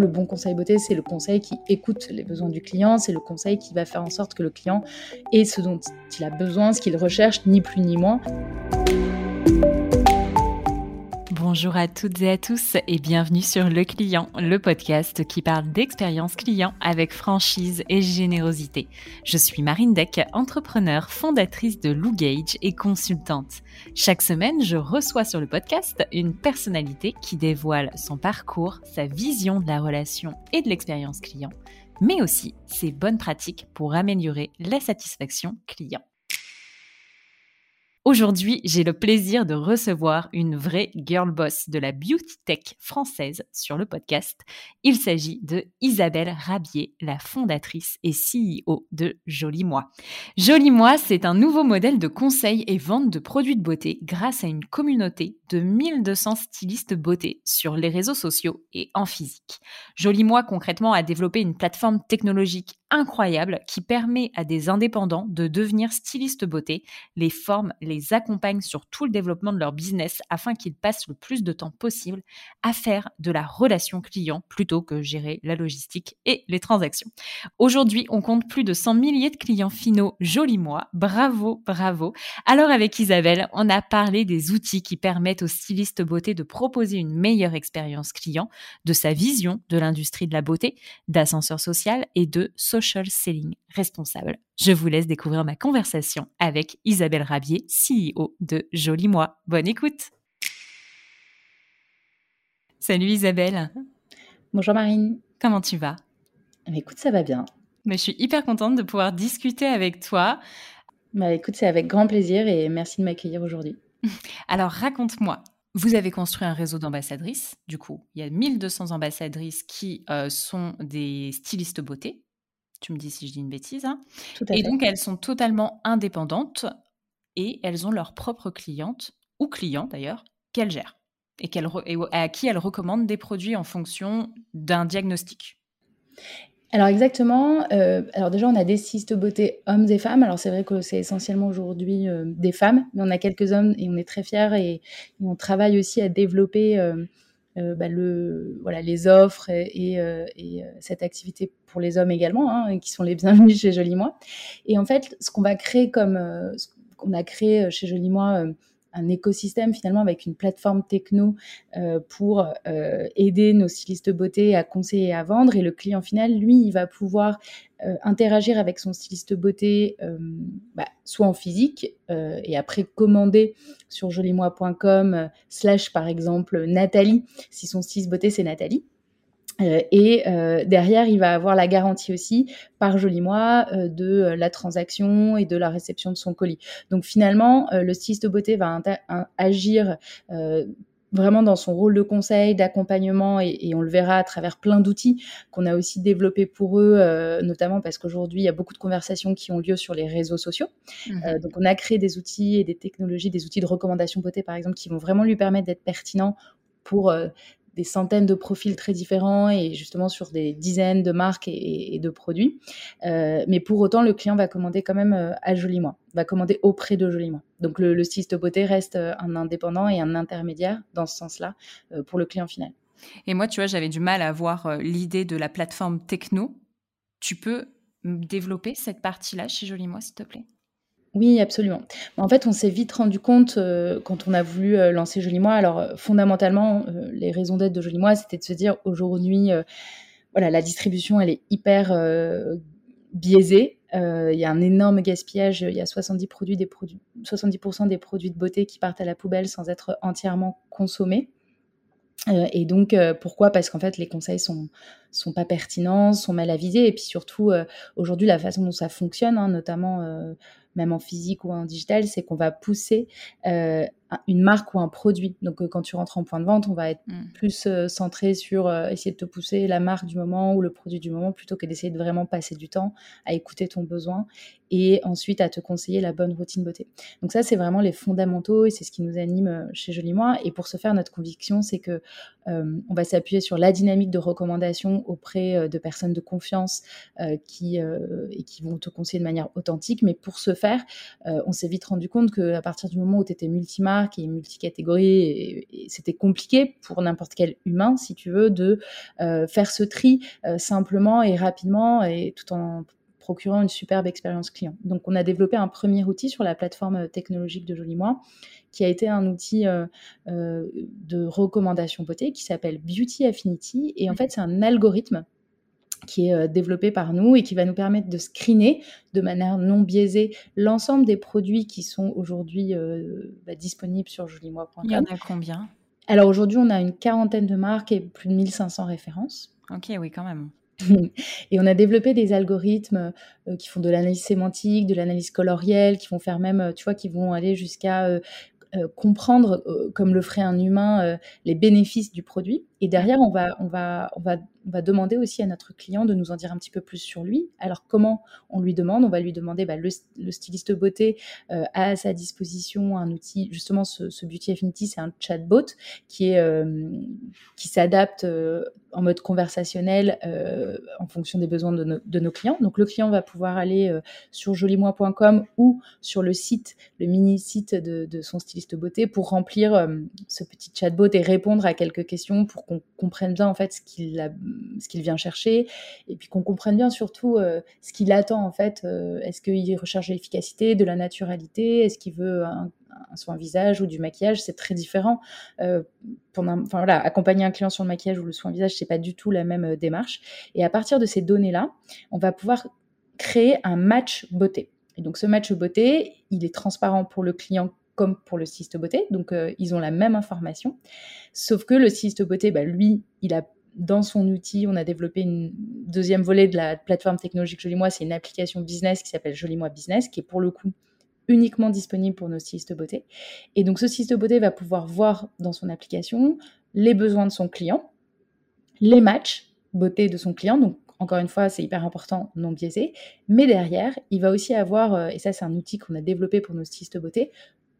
le bon conseil beauté, c'est le conseil qui écoute les besoins du client, c'est le conseil qui va faire en sorte que le client ait ce dont il a besoin, ce qu'il recherche, ni plus ni moins. Bonjour à toutes et à tous et bienvenue sur Le Client, le podcast qui parle d'expérience client avec franchise et générosité. Je suis Marine Deck, entrepreneur, fondatrice de Lou Gage et consultante. Chaque semaine, je reçois sur le podcast une personnalité qui dévoile son parcours, sa vision de la relation et de l'expérience client, mais aussi ses bonnes pratiques pour améliorer la satisfaction client. Aujourd'hui, j'ai le plaisir de recevoir une vraie girl boss de la beauty tech française sur le podcast. Il s'agit de Isabelle Rabier, la fondatrice et CEO de Joli Moi. Joli Moi, c'est un nouveau modèle de conseil et vente de produits de beauté grâce à une communauté de 1200 stylistes beauté sur les réseaux sociaux et en physique. Joli Moi, concrètement, a développé une plateforme technologique incroyable qui permet à des indépendants de devenir stylistes beauté, les formes, les accompagne sur tout le développement de leur business afin qu'ils passent le plus de temps possible à faire de la relation client plutôt que gérer la logistique et les transactions. Aujourd'hui, on compte plus de 100 milliers de clients finaux joli mois. Bravo, bravo. Alors avec Isabelle, on a parlé des outils qui permettent aux stylistes beauté de proposer une meilleure expérience client, de sa vision de l'industrie de la beauté, d'ascenseur social et de social selling responsable. Je vous laisse découvrir ma conversation avec Isabelle Rabier, CEO de Joli Moi. Bonne écoute. Salut Isabelle. Bonjour Marine. Comment tu vas? Bah, Écoute, ça va bien. Mais je suis hyper contente de pouvoir discuter avec toi. Bah, écoute, c'est avec grand plaisir et merci de m'accueillir aujourd'hui. Alors raconte-moi, vous avez construit un réseau d'ambassadrices, du coup, il y a 1200 ambassadrices qui euh, sont des stylistes beauté, tu me dis si je dis une bêtise. Hein. et donc, elles sont totalement indépendantes et elles ont leurs propres clientes, ou clients d'ailleurs, qu'elles gèrent et, et à qui elles recommandent des produits en fonction d'un diagnostic. Alors exactement. Euh, alors déjà, on a des cystes beauté hommes et femmes. Alors c'est vrai que c'est essentiellement aujourd'hui euh, des femmes, mais on a quelques hommes et on est très fiers et, on travaille aussi à développer euh, euh, bah, le, voilà, les offres et, et, euh, euh, cette activité pour les hommes également, hein, qui sont les bienvenus chez Joli Moi. Et en fait, ce qu'on va créer comme, ce qu'on a créé chez Joli Moi, un écosystème finalement avec une plateforme techno euh, pour euh, aider nos stylistes beauté à conseiller et à vendre. Et le client final, lui, il va pouvoir euh, interagir avec son styliste beauté, bah, soit en physique et après commander sur jolimoi.com slash par exemple Nathalie, si son styliste beauté c'est Nathalie. Euh, et euh, derrière, il va avoir la garantie aussi par joli mois euh, de la transaction et de la réception de son colis. Donc finalement, le styliste de beauté va agir vraiment dans son rôle de conseil, d'accompagnement, et, on le verra à travers plein d'outils qu'on a aussi développés pour eux, notamment parce qu'aujourd'hui, il y a beaucoup de conversations qui ont lieu sur les réseaux sociaux. Mmh donc on a créé des outils et des technologies, des outils de recommandation beauté, par exemple, qui vont vraiment lui permettre d'être pertinents pour des centaines de profils très différents et justement sur des dizaines de marques et, de produits. Euh, mais pour autant, le client va commander quand même euh, à Joliment, va commander auprès de Joliment. Donc le, le styliste beauté reste euh, un indépendant et un intermédiaire dans ce sens-là pour le client final. Et moi, tu vois, j'avais du mal à voir l'idée de la plateforme techno. Tu peux développer cette partie-là chez Joliment, s'il te plaît? Oui, absolument. En fait, on s'est vite rendu compte euh, quand on a voulu euh, lancer Joli Moi. Alors, euh, fondamentalement, les raisons d'être de Joli Moi, c'était de se dire aujourd'hui, voilà, la distribution, elle est hyper biaisée. Il y a un énorme gaspillage. Il y a 70 produits, des produits, 70% des produits de beauté qui partent à la poubelle sans être entièrement consommés. et donc, pourquoi? Parce qu'en fait, les conseils sont sont pas pertinents, sont mal avisés, et puis surtout aujourd'hui la façon dont ça fonctionne, hein, notamment même en physique ou en digital, c'est qu'on va pousser euh, une marque ou un produit. Donc, euh, quand tu rentres en point de vente, on va être mm. plus euh, centré sur euh, essayer de te pousser la marque du moment ou le produit du moment plutôt que d'essayer de vraiment passer du temps à écouter ton besoin et ensuite à te conseiller la bonne routine beauté. Donc ça, c'est vraiment les fondamentaux et c'est ce qui nous anime chez Joli Moi. Et pour ce faire, notre conviction, c'est que on va s'appuyer sur la dynamique de recommandation auprès de personnes de confiance qui et qui vont te conseiller de manière authentique. Mais pour ce faire. on s'est vite rendu compte qu'à partir du moment où tu étais multimarque et multicatégorie, c'était compliqué pour n'importe quel humain, si tu veux, de faire ce tri simplement et rapidement et tout en procurant une superbe expérience client. Donc, on a développé un premier outil sur la plateforme technologique de Joli Moi, qui a été un outil euh, euh, de recommandation beauté qui s'appelle Beauty Affinity. Et en fait, c'est un algorithme qui est euh, développé par nous et qui va nous permettre de screener de manière non biaisée l'ensemble des produits qui sont aujourd'hui bah, disponibles sur jolimois.com. Il y en a combien? Alors aujourd'hui, on a une quarantaine de marques et plus de 1500 références. Ok, oui, quand même. Et on a développé des algorithmes euh, qui font de l'analyse sémantique, de l'analyse colorielle, qui vont faire même, euh, tu vois, qui vont aller jusqu'à euh, comprendre, comme le ferait un humain, les bénéfices du produit. Et derrière, on va, on va, on va on va demander aussi à notre client de nous en dire un petit peu plus sur lui. Alors comment on lui demande? On va lui demander, bah, le, styliste beauté euh, a à sa disposition un outil, justement ce, Beauty Affinity, c'est un chatbot qui, est, euh, qui s'adapte euh, en mode conversationnel en fonction des besoins de, nos clients. Donc le client va pouvoir aller sur jolimoi.com ou sur le site, le mini-site de, de, son styliste beauté pour remplir ce petit chatbot et répondre à quelques questions pour qu'on comprenne bien en fait ce qu'il a ce qu'il vient chercher, et puis qu'on comprenne bien surtout euh, ce qu'il attend en fait. Euh, est-ce qu'il recherche l'efficacité, de la naturalité Est-ce qu'il veut un, soin visage ou du maquillage C'est très différent. Euh, accompagner un client sur le maquillage ou le soin visage, c'est pas du tout la même démarche. Et à partir de ces données-là, on va pouvoir créer un match beauté. Et donc ce match beauté, il est transparent pour le client comme pour le styliste beauté. Donc, ils ont la même information. Sauf que le styliste beauté, bah, lui, il a dans son outil, on a développé une deuxième volet de la plateforme technologique Jolimois. C'est une application business qui s'appelle Jolimois Business, qui est pour le coup uniquement disponible pour nos stylistes beauté. Et donc, ce styliste beauté va pouvoir voir dans son application les besoins de son client, les matchs beauté de son client. Donc, encore une fois, c'est hyper important, non biaisé. Mais derrière, il va aussi avoir, euh, et ça, c'est un outil qu'on a développé pour nos stylistes beauté,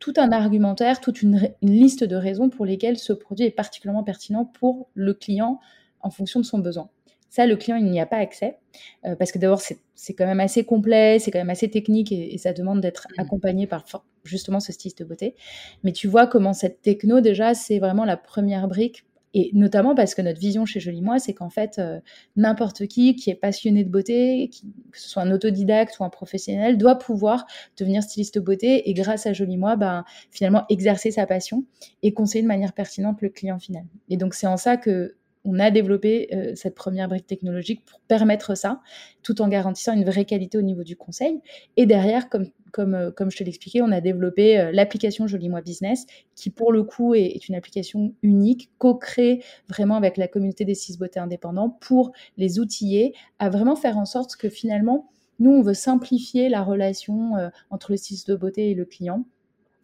tout un argumentaire, toute une, une, liste de raisons pour lesquelles ce produit est particulièrement pertinent pour le client en fonction de son besoin. Ça, le client, il n'y a pas accès euh, parce que d'abord, c'est quand même assez complet, c'est quand même assez technique et, ça demande d'être mmh. accompagné par justement ce styliste de beauté. Mais tu vois comment cette techno, déjà, c'est vraiment la première brique et notamment parce que notre vision chez Jolie Moi, c'est qu'en fait, euh, n'importe qui qui est passionné de beauté, que ce soit un autodidacte ou un professionnel, doit pouvoir devenir styliste beauté et grâce à Jolie Moi, ben, finalement exercer sa passion et conseiller de manière pertinente le client final. Et donc, c'est en ça que on a développé euh, cette première brique technologique pour permettre ça, tout en garantissant une vraie qualité au niveau du conseil. Et derrière, comme, comme, euh, comme je te l'expliquais, on a développé euh, l'application Joli Moi Business, qui pour le coup est, une application unique, co-créée vraiment avec la communauté des six beautés indépendants pour les outiller à vraiment faire en sorte que finalement, nous, on veut simplifier la relation entre le six de beauté et le client.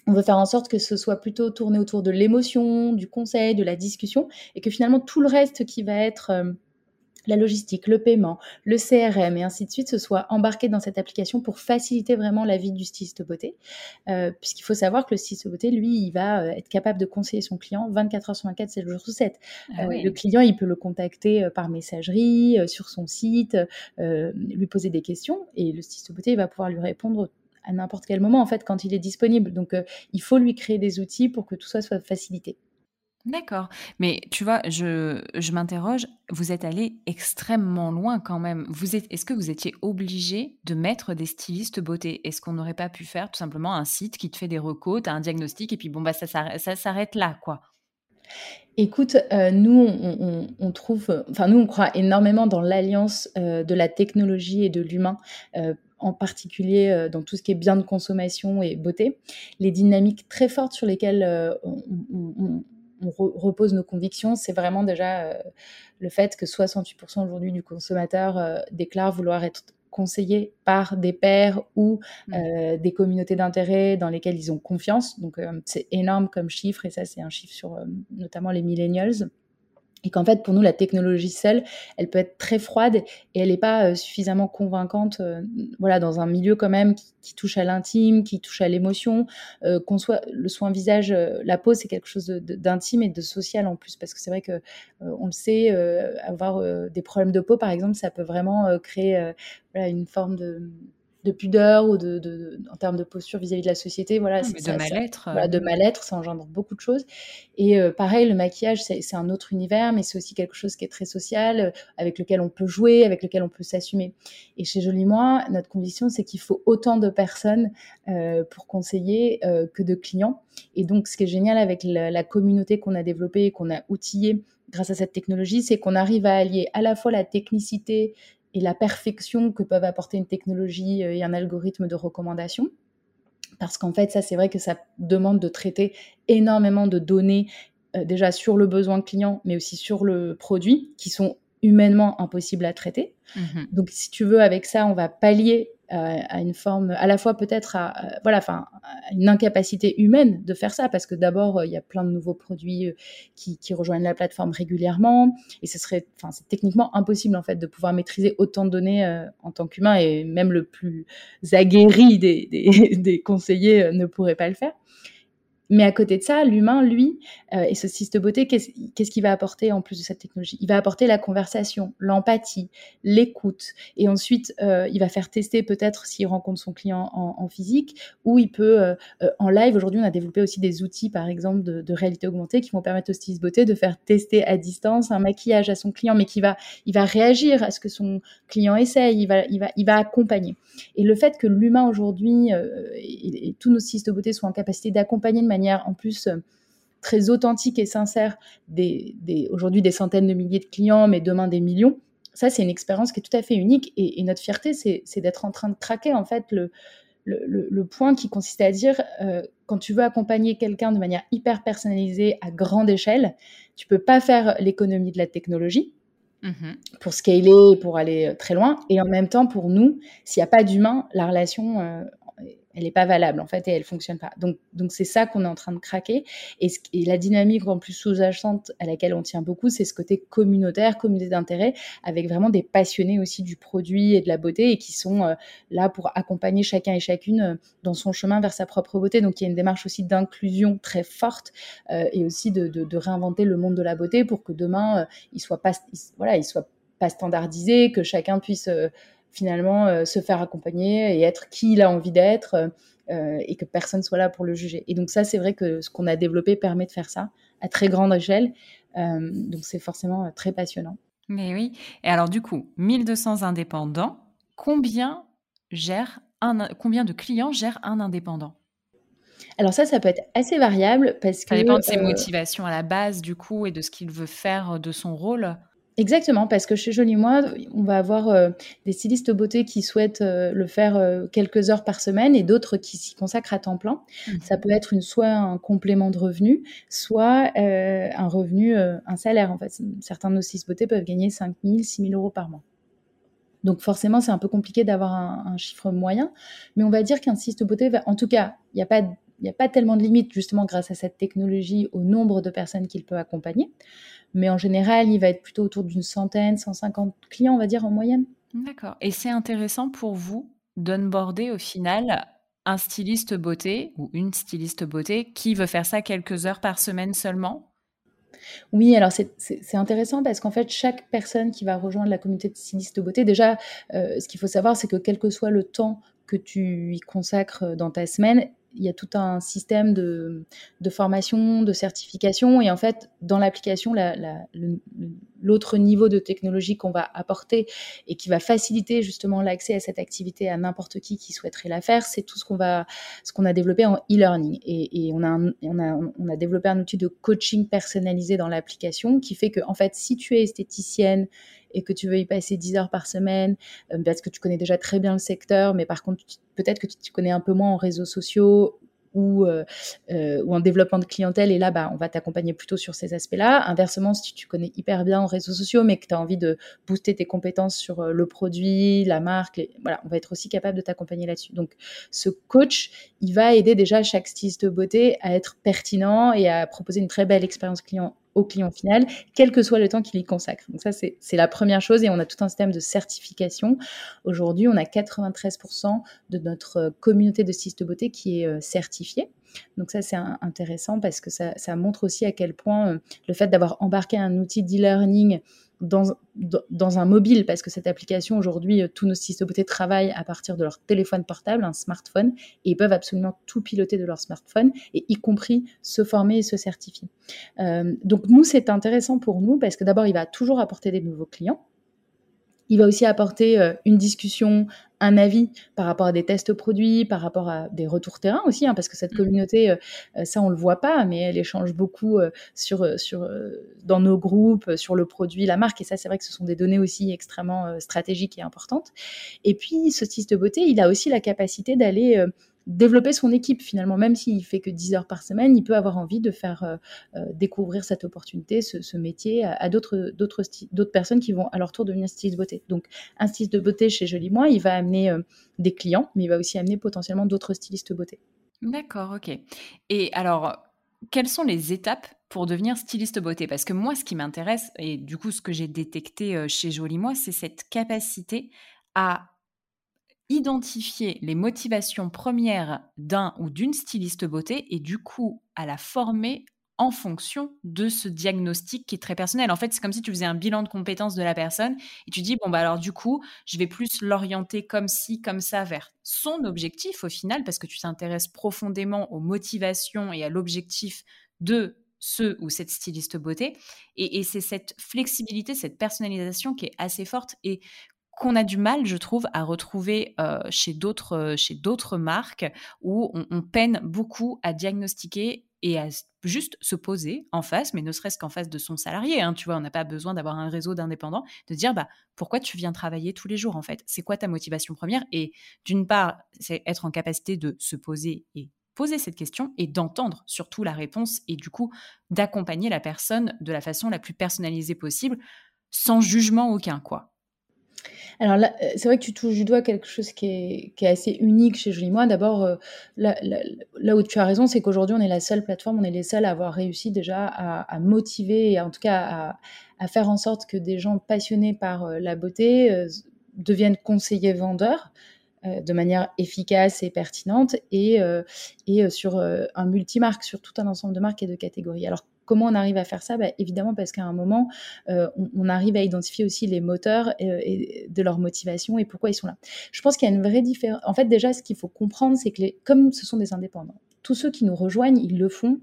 On veut faire en sorte que ce soit plutôt tourné autour de l'émotion, du conseil, de la discussion, et que finalement tout le reste qui va être euh, la logistique, le paiement, le CRM et ainsi de suite, ce soit embarqué dans cette application pour faciliter vraiment la vie du styliste beauté. Euh, puisqu'il faut savoir que le styliste beauté, lui, il va euh, être capable de conseiller son client 24 heures sur 24, 7 jours sur 7. Ah le client, il peut le contacter par messagerie, sur son site, lui poser des questions, et le styliste beauté il va pouvoir lui répondre à n'importe quel moment, en fait, quand il est disponible. Donc, euh, il faut lui créer des outils pour que tout ça soit facilité. D'accord. Mais tu vois, je, je m'interroge, vous êtes allé extrêmement loin quand même. Vous êtes, est-ce que vous étiez obligé de mettre des stylistes beauté? Est-ce qu'on n'aurait pas pu faire tout simplement un site qui te fait des recos, as un diagnostic et puis bon, bah, ça, ça, s'arrête là, quoi? Écoute, euh, nous, on, trouve, enfin, nous, on croit énormément dans l'alliance euh, de la technologie et de l'humain en particulier euh, dans tout ce qui est bien de consommation et beauté, les dynamiques très fortes sur lesquelles euh, repose nos convictions, c'est vraiment déjà euh, le fait que 68% aujourd'hui du consommateur déclare vouloir être conseillé par des pairs ou mmh. des communautés d'intérêt dans lesquelles ils ont confiance. Donc c'est énorme comme chiffre et ça c'est un chiffre sur notamment les millennials et qu'en fait, pour nous, la technologie seule, elle peut être très froide et elle n'est pas euh, suffisamment convaincante, euh, voilà, dans un milieu quand même qui, touche à l'intime, qui touche à l'émotion, euh, qu'on soit le soin visage, la peau, c'est quelque chose d'intime et de social en plus, parce que c'est vrai que on le sait, avoir des problèmes de peau, par exemple, ça peut vraiment créer une forme de de pudeur ou de, en termes de posture vis-à-vis de la société. Voilà, c'est de mal-être. Voilà, de mal-être, ça engendre beaucoup de choses. Et pareil, le maquillage, c'est un autre univers, mais c'est aussi quelque chose qui est très social, avec lequel on peut jouer, avec lequel on peut s'assumer. Et chez Jolie Moi, notre conviction, c'est qu'il faut autant de personnes pour conseiller que de clients. Et donc, ce qui est génial avec la, la communauté qu'on a développée et qu'on a outillée grâce à cette technologie, c'est qu'on arrive à allier à la fois la technicité et la perfection que peuvent apporter une technologie et un algorithme de recommandation. Parce qu'en fait, ça, c'est vrai que ça demande de traiter énormément de données, euh, déjà sur le besoin client, mais aussi sur le produit, qui sont humainement impossibles à traiter. Mmh Donc, si tu veux, avec ça, on va pallier euh, à une forme, à la fois peut-être à, euh, voilà, enfin, une incapacité humaine de faire ça, parce que d'abord, il y a plein de nouveaux produits qui, qui, rejoignent la plateforme régulièrement, et ce serait, enfin, c'est techniquement impossible en fait de pouvoir maîtriser autant de données en tant qu'humain, et même le plus aguerri des, des, des conseillers ne pourrait pas le faire. Mais à côté de ça, l'humain, lui, euh, et ce cyste beauté, qu'est-ce qu'il va apporter en plus de cette technologie? Il va apporter la conversation, l'empathie, l'écoute. Et ensuite, euh, il va faire tester peut-être s'il rencontre son client en, physique, ou il peut, euh, en live, aujourd'hui, on a développé aussi des outils, par exemple, de, réalité augmentée qui vont permettre au styliste beauté de faire tester à distance un maquillage à son client, mais qui va, il va réagir à ce que son client essaye, il va, il va, il va accompagner. Et le fait que l'humain aujourd'hui et, tous nos stylistes beauté soient en capacité d'accompagner de manière en plus euh, très authentique et sincère des, aujourd'hui des centaines de milliers de clients, mais demain des millions. Ça, c'est une expérience qui est tout à fait unique. Et, notre fierté, c'est d'être en train de craquer en fait le, le, point qui consiste à dire euh, quand tu veux accompagner quelqu'un de manière hyper personnalisée à grande échelle, tu peux pas faire l'économie de la technologie. Mmh pour scaler, pour aller euh, très loin. Et en même temps, pour nous, s'il n'y a pas d'humain, la relation, elle n'est pas valable en fait et elle fonctionne pas. Donc donc c'est ça qu'on est en train de craquer et, la dynamique en plus sous-jacente à laquelle on tient beaucoup, c'est ce côté communautaire, communauté d'intérêt, avec vraiment des passionnés aussi du produit et de la beauté et qui sont euh, là pour accompagner chacun et chacune euh, dans son chemin vers sa propre beauté. Donc il y a une démarche aussi d'inclusion très forte euh, et aussi de, réinventer le monde de la beauté pour que demain il soit pas voilà il soit pas standardisé, que chacun puisse finalement euh, se faire accompagner et être qui il a envie d'être euh, euh, et que personne soit là pour le juger. Et donc ça, c'est vrai que ce qu'on a développé permet de faire ça à très grande échelle. donc c'est forcément très passionnant. Mais oui. Et alors du coup, 1200 indépendants, combien gère un, combien de clients gèrent un indépendant? Alors ça, ça peut être assez variable parce que... Ça dépend de ses motivations à la base, du coup, et de ce qu'il veut faire de son rôle? Exactement, parce que chez Jolie Moi, on va avoir euh, des stylistes beauté qui souhaitent euh, le faire euh, quelques heures par semaine et d'autres qui s'y consacrent à temps plein. Mmh. Ça peut être une, soit un complément de revenu, soit un revenu, un salaire. En fait, certains de nos stylistes beauté peuvent gagner 5 000, 6 000 euros par mois. Donc forcément, c'est un peu compliqué d'avoir un, chiffre moyen, mais on va dire qu'un styliste beauté, va, en tout cas, il n'y a pas il n'y a pas tellement de limites justement grâce à cette technologie au nombre de personnes qu'il peut accompagner. Mais en général, il va être plutôt autour d'une centaine, 150 clients, on va dire, en moyenne. D'accord. Et c'est intéressant pour vous d'onboarder au final un styliste beauté ou une styliste beauté qui veut faire ça quelques heures par semaine seulement? Oui, alors c'est intéressant parce qu'en fait, chaque personne qui va rejoindre la communauté de stylistes beauté, déjà, euh, ce qu'il faut savoir, c'est que quel que soit le temps que tu y consacres dans ta semaine, il y a tout un système de, formation, de certification. Et en fait, dans l'application, l'autre niveau de technologie qu'on va apporter et qui va faciliter justement l'accès à cette activité à n'importe qui qui souhaiterait la faire, c'est tout ce qu'on va, a développé en e-learning. Et, on a développé un outil de coaching personnalisé dans l'application qui fait que, en fait, si tu es esthéticienne et que tu veux y passer 10 heures par semaine, euh, parce que tu connais déjà très bien le secteur, mais par contre, peut-être que tu connais un peu moins en réseaux sociaux ou, euh, euh, en développement de clientèle. Et là, bah, on va t'accompagner plutôt sur ces aspects-là. Inversement, si tu connais hyper bien en réseaux sociaux, mais que tu as envie de booster tes compétences sur le produit, la marque, voilà, on va être aussi capable de t'accompagner là-dessus. Donc, ce coach, il va aider déjà chaque styliste de beauté à être pertinent et à proposer une très belle expérience client au client final, quel que soit le temps qu'il y consacre. Donc ça, c'est la première chose et on a tout un système de certification. Aujourd'hui, on a 93% de notre communauté de stylistes de beauté qui est euh, certifiée. Donc ça, c'est intéressant parce que ça, montre aussi à quel point euh, le fait d'avoir embarqué un outil d'e-learning dans, dans un mobile, parce que cette application, aujourd'hui, euh, tous nos stylistes de travaillent à partir de leur téléphone portable, un smartphone, et ils peuvent absolument tout piloter de leur smartphone, et y compris se former et se certifier. Euh, donc nous, c'est intéressant pour nous, parce que d'abord, il va toujours apporter des nouveaux clients, il va aussi apporter euh, une discussion, un avis par rapport à des tests produits, par rapport à des retours terrain aussi, hein, parce que cette mmh. communauté, euh, euh, ça on le voit pas, mais elle échange beaucoup sur, sur, dans nos groupes, sur le produit, la marque, et ça c'est vrai que ce sont des données aussi extrêmement stratégiques et importantes. Et puis ce de beauté, il a aussi la capacité d'aller développer son équipe finalement, même s'il fait que 10 heures par semaine, il peut avoir envie de faire euh, euh, découvrir cette opportunité, ce, métier à, d'autres, personnes qui vont à leur tour devenir styliste beauté. Donc un styliste de beauté chez Jolie Moi, il va amener euh, des clients, mais il va aussi amener potentiellement d'autres stylistes beauté. D'accord, ok. Et alors, quelles sont les étapes pour devenir styliste beauté? Parce que moi, ce qui m'intéresse, et du coup, ce que j'ai détecté chez Jolie Moi, c'est cette capacité à identifier les motivations premières d'un ou d'une styliste beauté et du coup à la former en fonction de ce diagnostic qui est très personnel. En fait, c'est comme si tu faisais un bilan de compétences de la personne et tu dis, bon, bah alors du coup, je vais plus l'orienter comme ci, comme ça vers son objectif au final, parce que tu t'intéresses profondément aux motivations et à l'objectif de ce ou cette styliste beauté. Et, c'est cette flexibilité, cette personnalisation qui est assez forte. Et qu'on a du mal, je trouve, à retrouver euh, chez d'autres euh, chez d'autres marques où on, peine beaucoup à diagnostiquer et à juste se poser en face, mais ne serait-ce qu'en face de son salarié. Hein, tu on n'a pas besoin d'avoir un réseau d'indépendants, de dire bah pourquoi tu viens travailler tous les jours en fait? C'est quoi ta motivation première? Et d'une part, c'est être en capacité de se poser et poser cette question et d'entendre surtout la réponse et du coup d'accompagner la personne de la façon la plus personnalisée possible, sans jugement aucun quoi. Alors euh, c'est vrai que tu touches du doigt quelque chose qui est, qui est assez unique chez Jolie Moi. D'abord, euh, là, où tu as raison, c'est qu'aujourd'hui, on est la seule plateforme, on est les seuls à avoir réussi déjà à, motiver et en tout cas à, à, faire en sorte que des gens passionnés par euh, la beauté deviennent conseillers vendeurs de manière efficace et pertinente et, et sur un multimarque, sur tout un ensemble de marques et de catégories. Alors Comment on arrive à faire ça? Bah, Évidemment parce qu'à un moment, euh, on, arrive à identifier aussi les moteurs euh, et de leur motivation et pourquoi ils sont là. Je pense qu'il y a une vraie différence. En fait, déjà, ce qu'il faut comprendre, c'est que les... comme ce sont des indépendants, tous ceux qui nous rejoignent, ils le font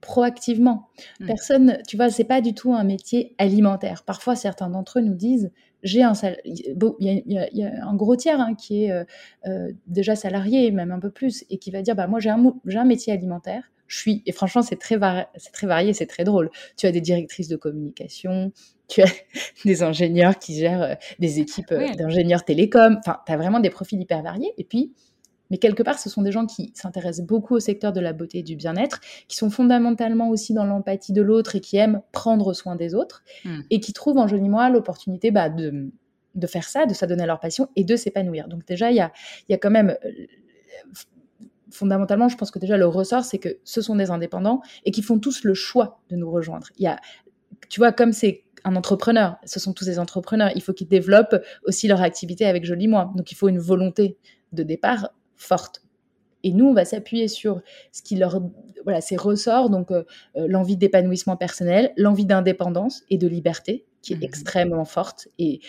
proactivement. Mmh. Personne, tu vois, c'est pas du tout un métier alimentaire. Parfois, certains d'entre eux nous disent j'ai un bon, il y, a un gros tiers hein, qui est euh, déjà salarié, même un peu plus, et qui va dire bah moi j'ai un, un métier alimentaire je suis, et franchement, c'est très, c'est très varié, c'est très drôle. Tu as des directrices de communication, tu as des ingénieurs qui gèrent euh, des équipes euh, d'ingénieurs télécom. Enfin, tu as vraiment des profils hyper variés. Et puis, mais quelque part, ce sont des gens qui s'intéressent beaucoup au secteur de la beauté et du bien-être, qui sont fondamentalement aussi dans l'empathie de l'autre et qui aiment prendre soin des autres, mmh. et qui trouvent en Jolie Moi l'opportunité bah, de, de faire ça, de s'adonner à leur passion et de s'épanouir. Donc déjà, il y a, y a quand même euh, fondamentalement, je pense que déjà le ressort, c'est que ce sont des indépendants et qui font tous le choix de nous rejoindre. Il y a, tu vois, comme c'est un entrepreneur, ce sont tous des entrepreneurs, il faut qu'ils développent aussi leur activité avec Joli Moi. Donc il faut une volonté de départ forte. Et nous, on va s'appuyer sur ce qui leur, voilà, ces ressorts, donc euh, euh, l'envie d'épanouissement personnel, l'envie d'indépendance et de liberté, qui est mmh extrêmement forte. Et,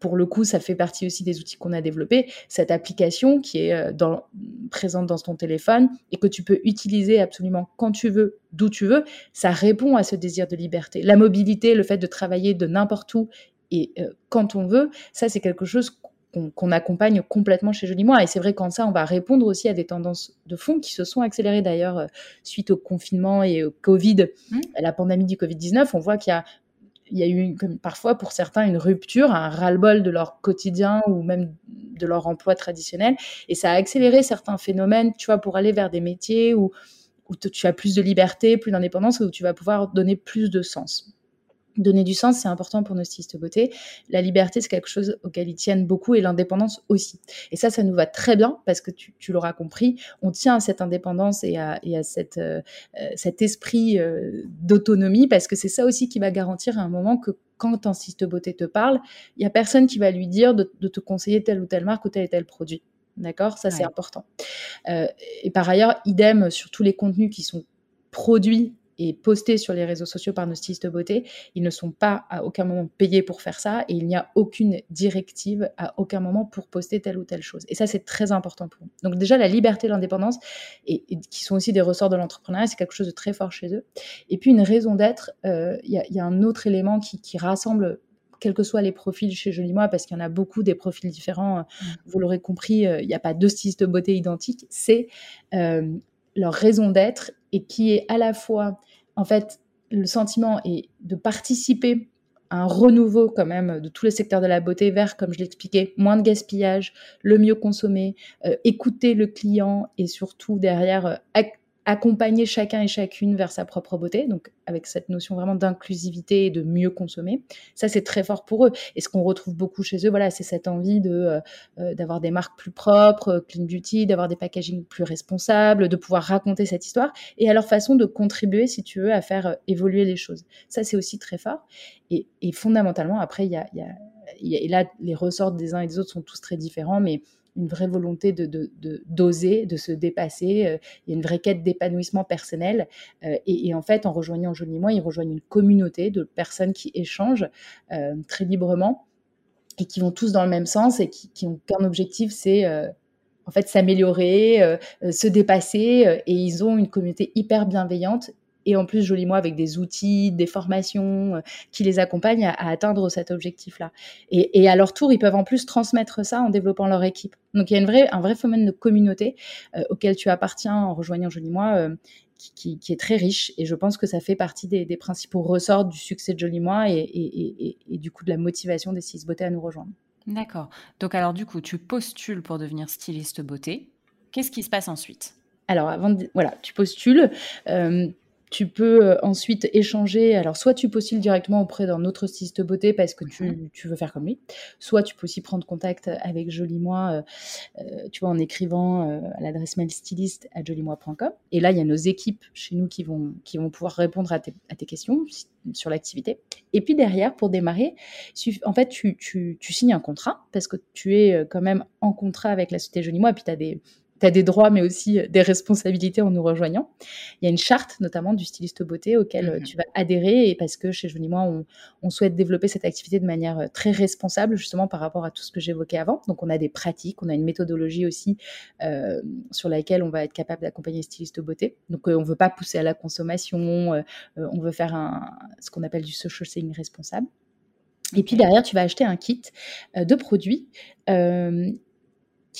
pour le coup, ça fait partie aussi des outils qu'on a développés. Cette application qui est euh, dans, présente dans ton téléphone et que tu peux utiliser absolument quand tu veux, d'où tu veux, ça répond à ce désir de liberté. La mobilité, le fait de travailler de n'importe où et euh, quand on veut, ça c'est quelque chose qu'on accompagne complètement chez Jolie Moi. Et c'est vrai qu'en ça, on va répondre aussi à des tendances de fond qui se sont accélérées d'ailleurs euh, suite au confinement et au Covid, mmh. à la pandémie du Covid-19. On voit qu'il y a il y a eu parfois pour certains une rupture, un ras-le-bol de leur quotidien ou même de leur emploi traditionnel. Et ça a accéléré certains phénomènes, tu vois, pour aller vers des métiers où, où tu as plus de liberté, plus d'indépendance, où tu vas pouvoir donner plus de sens. Donner du sens, c'est important pour nos stylistes beauté. La liberté, c'est quelque chose auquel ils tiennent beaucoup et l'indépendance aussi. Et ça, ça nous va très bien parce que tu, l'auras compris, on tient à cette indépendance et à, cette, euh, euh, cet esprit euh, d'autonomie parce que c'est ça aussi qui va garantir à un moment que quand un styliste beauté te parle, il y a personne qui va lui dire de, te conseiller telle ou telle marque ou tel et tel produit. D'accord? Ça, c'est important. et par ailleurs, idem sur tous les contenus qui sont produits et postés sur les réseaux sociaux par nos stylistes beauté, ils ne sont pas à aucun moment payés pour faire ça et il n'y a aucune directive à aucun moment pour poster telle ou telle chose. Et ça, c'est très important pour nous. Donc déjà, la liberté, l'indépendance, et, qui sont aussi des ressorts de l'entrepreneuriat, c'est quelque chose de très fort chez eux. Et puis une raison d'être, euh, il y, a un autre élément qui, rassemble quels que soient les profils chez Jolie Moi, parce qu'il y en a beaucoup des profils différents, mmh. vous l'aurez compris, euh, il n'y a pas deux stylistes de beauté identiques, c'est euh, leur raison d'être et qui est à la fois, en fait, le sentiment est de participer à un renouveau quand même de tous les secteurs de la beauté vers, comme je l'expliquais, moins de gaspillage, le mieux consommer, euh, écouter le client et surtout derrière euh, accompagner chacun et chacune vers sa propre beauté, donc avec cette notion vraiment d'inclusivité et de mieux consommer. Ça, c'est très fort pour eux. Et ce qu'on retrouve beaucoup chez eux, voilà, c'est cette envie de euh, euh, d'avoir des marques plus propres, euh, clean beauty, d'avoir des packaging plus responsables, de pouvoir raconter cette histoire et à leur façon de contribuer, si tu veux, à faire évoluer les choses. Ça, c'est aussi très fort. Et, et fondamentalement, après, il y a, y, a, y a, et là, les ressorts des uns et des autres sont tous très différents, mais une vraie volonté de d'oser, de, se dépasser. Euh, il y a une vraie quête d'épanouissement personnel. Euh, et, en fait, en rejoignant Jolie Moi, ils rejoignent une communauté de personnes qui échangent euh, très librement et qui vont tous dans le même sens et qui, qui ont qu'un objectif, c'est en fait s'améliorer, se dépasser. et ils ont une communauté hyper bienveillante et en plus, joli moi, avec des outils, des formations euh, qui les accompagnent à, atteindre cet objectif-là. Et, à leur tour, ils peuvent en plus transmettre ça en développant leur équipe. Donc il y a une vraie, un vrai phénomène de communauté euh, auquel tu appartiens en rejoignant Joli Moi. Euh, qui, est très riche et je pense que ça fait partie des, principaux ressorts du succès de Joli Moi et, et, du coup de la motivation des six beautés à nous rejoindre. D'accord. Donc alors du coup, tu postules pour devenir styliste beauté. Qu'est-ce qui se passe ensuite? Alors, avant de, voilà, tu postules. Tu peux euh, ensuite échanger. Alors, soit tu postules directement auprès d'un autre styliste beauté parce que tu, mhm. tu, veux faire comme lui, soit tu peux aussi prendre contact avec Jolimois, euh, euh, tu vois, en écrivant à l'adresse mail styliste à jolimois.com. Et là, il y a nos équipes chez nous qui vont, qui vont pouvoir répondre à tes, à tes questions sur l'activité. Et puis derrière, pour démarrer, en fait, tu, tu, tu, signes un contrat parce que tu es quand même en contrat avec la société Jolimois et puis tu as des tu as des droits, mais aussi des responsabilités en nous rejoignant. Il y a une charte, notamment du styliste beauté, auquel euh, mhm. tu vas adhérer, et parce que chez Jolie Moi, on, on, souhaite développer cette activité de manière euh, très responsable, justement par rapport à tout ce que j'évoquais avant. Donc, on a des pratiques, on a une méthodologie aussi euh, sur laquelle on va être capable d'accompagner les stylistes beauté. Donc, on ne veut pas pousser à la consommation, on veut faire un, ce qu'on appelle du social selling responsable. Et puis derrière, tu vas acheter un kit de produits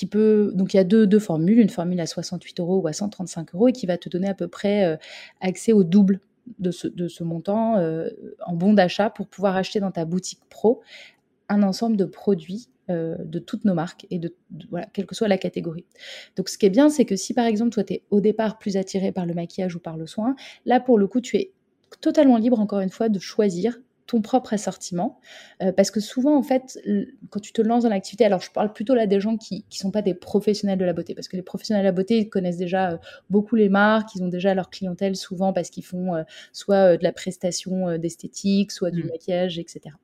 Donc, il y a deux, formules, une formule à 68 euros ou à 135 euros et qui va te donner à peu près euh, accès au double de ce, montant euh, en bon d'achat pour pouvoir acheter dans ta boutique pro un ensemble de produits euh, de toutes nos marques et de, quelle que soit la catégorie. Donc, ce qui est bien, c'est que si par exemple, toi, tu es au départ plus attiré par le maquillage ou par le soin, là, pour le coup, tu es totalement libre, encore une fois, de choisir ton propre assortiment. Euh, parce que souvent, en fait, quand tu te lances dans l'activité, alors je parle plutôt là des gens qui ne sont pas des professionnels de la beauté, parce que les professionnels de la beauté, ils connaissent déjà euh, beaucoup les marques, ils ont déjà leur clientèle souvent parce qu'ils font euh, soit de la prestation d'esthétique, soit du mmh. maquillage, etc.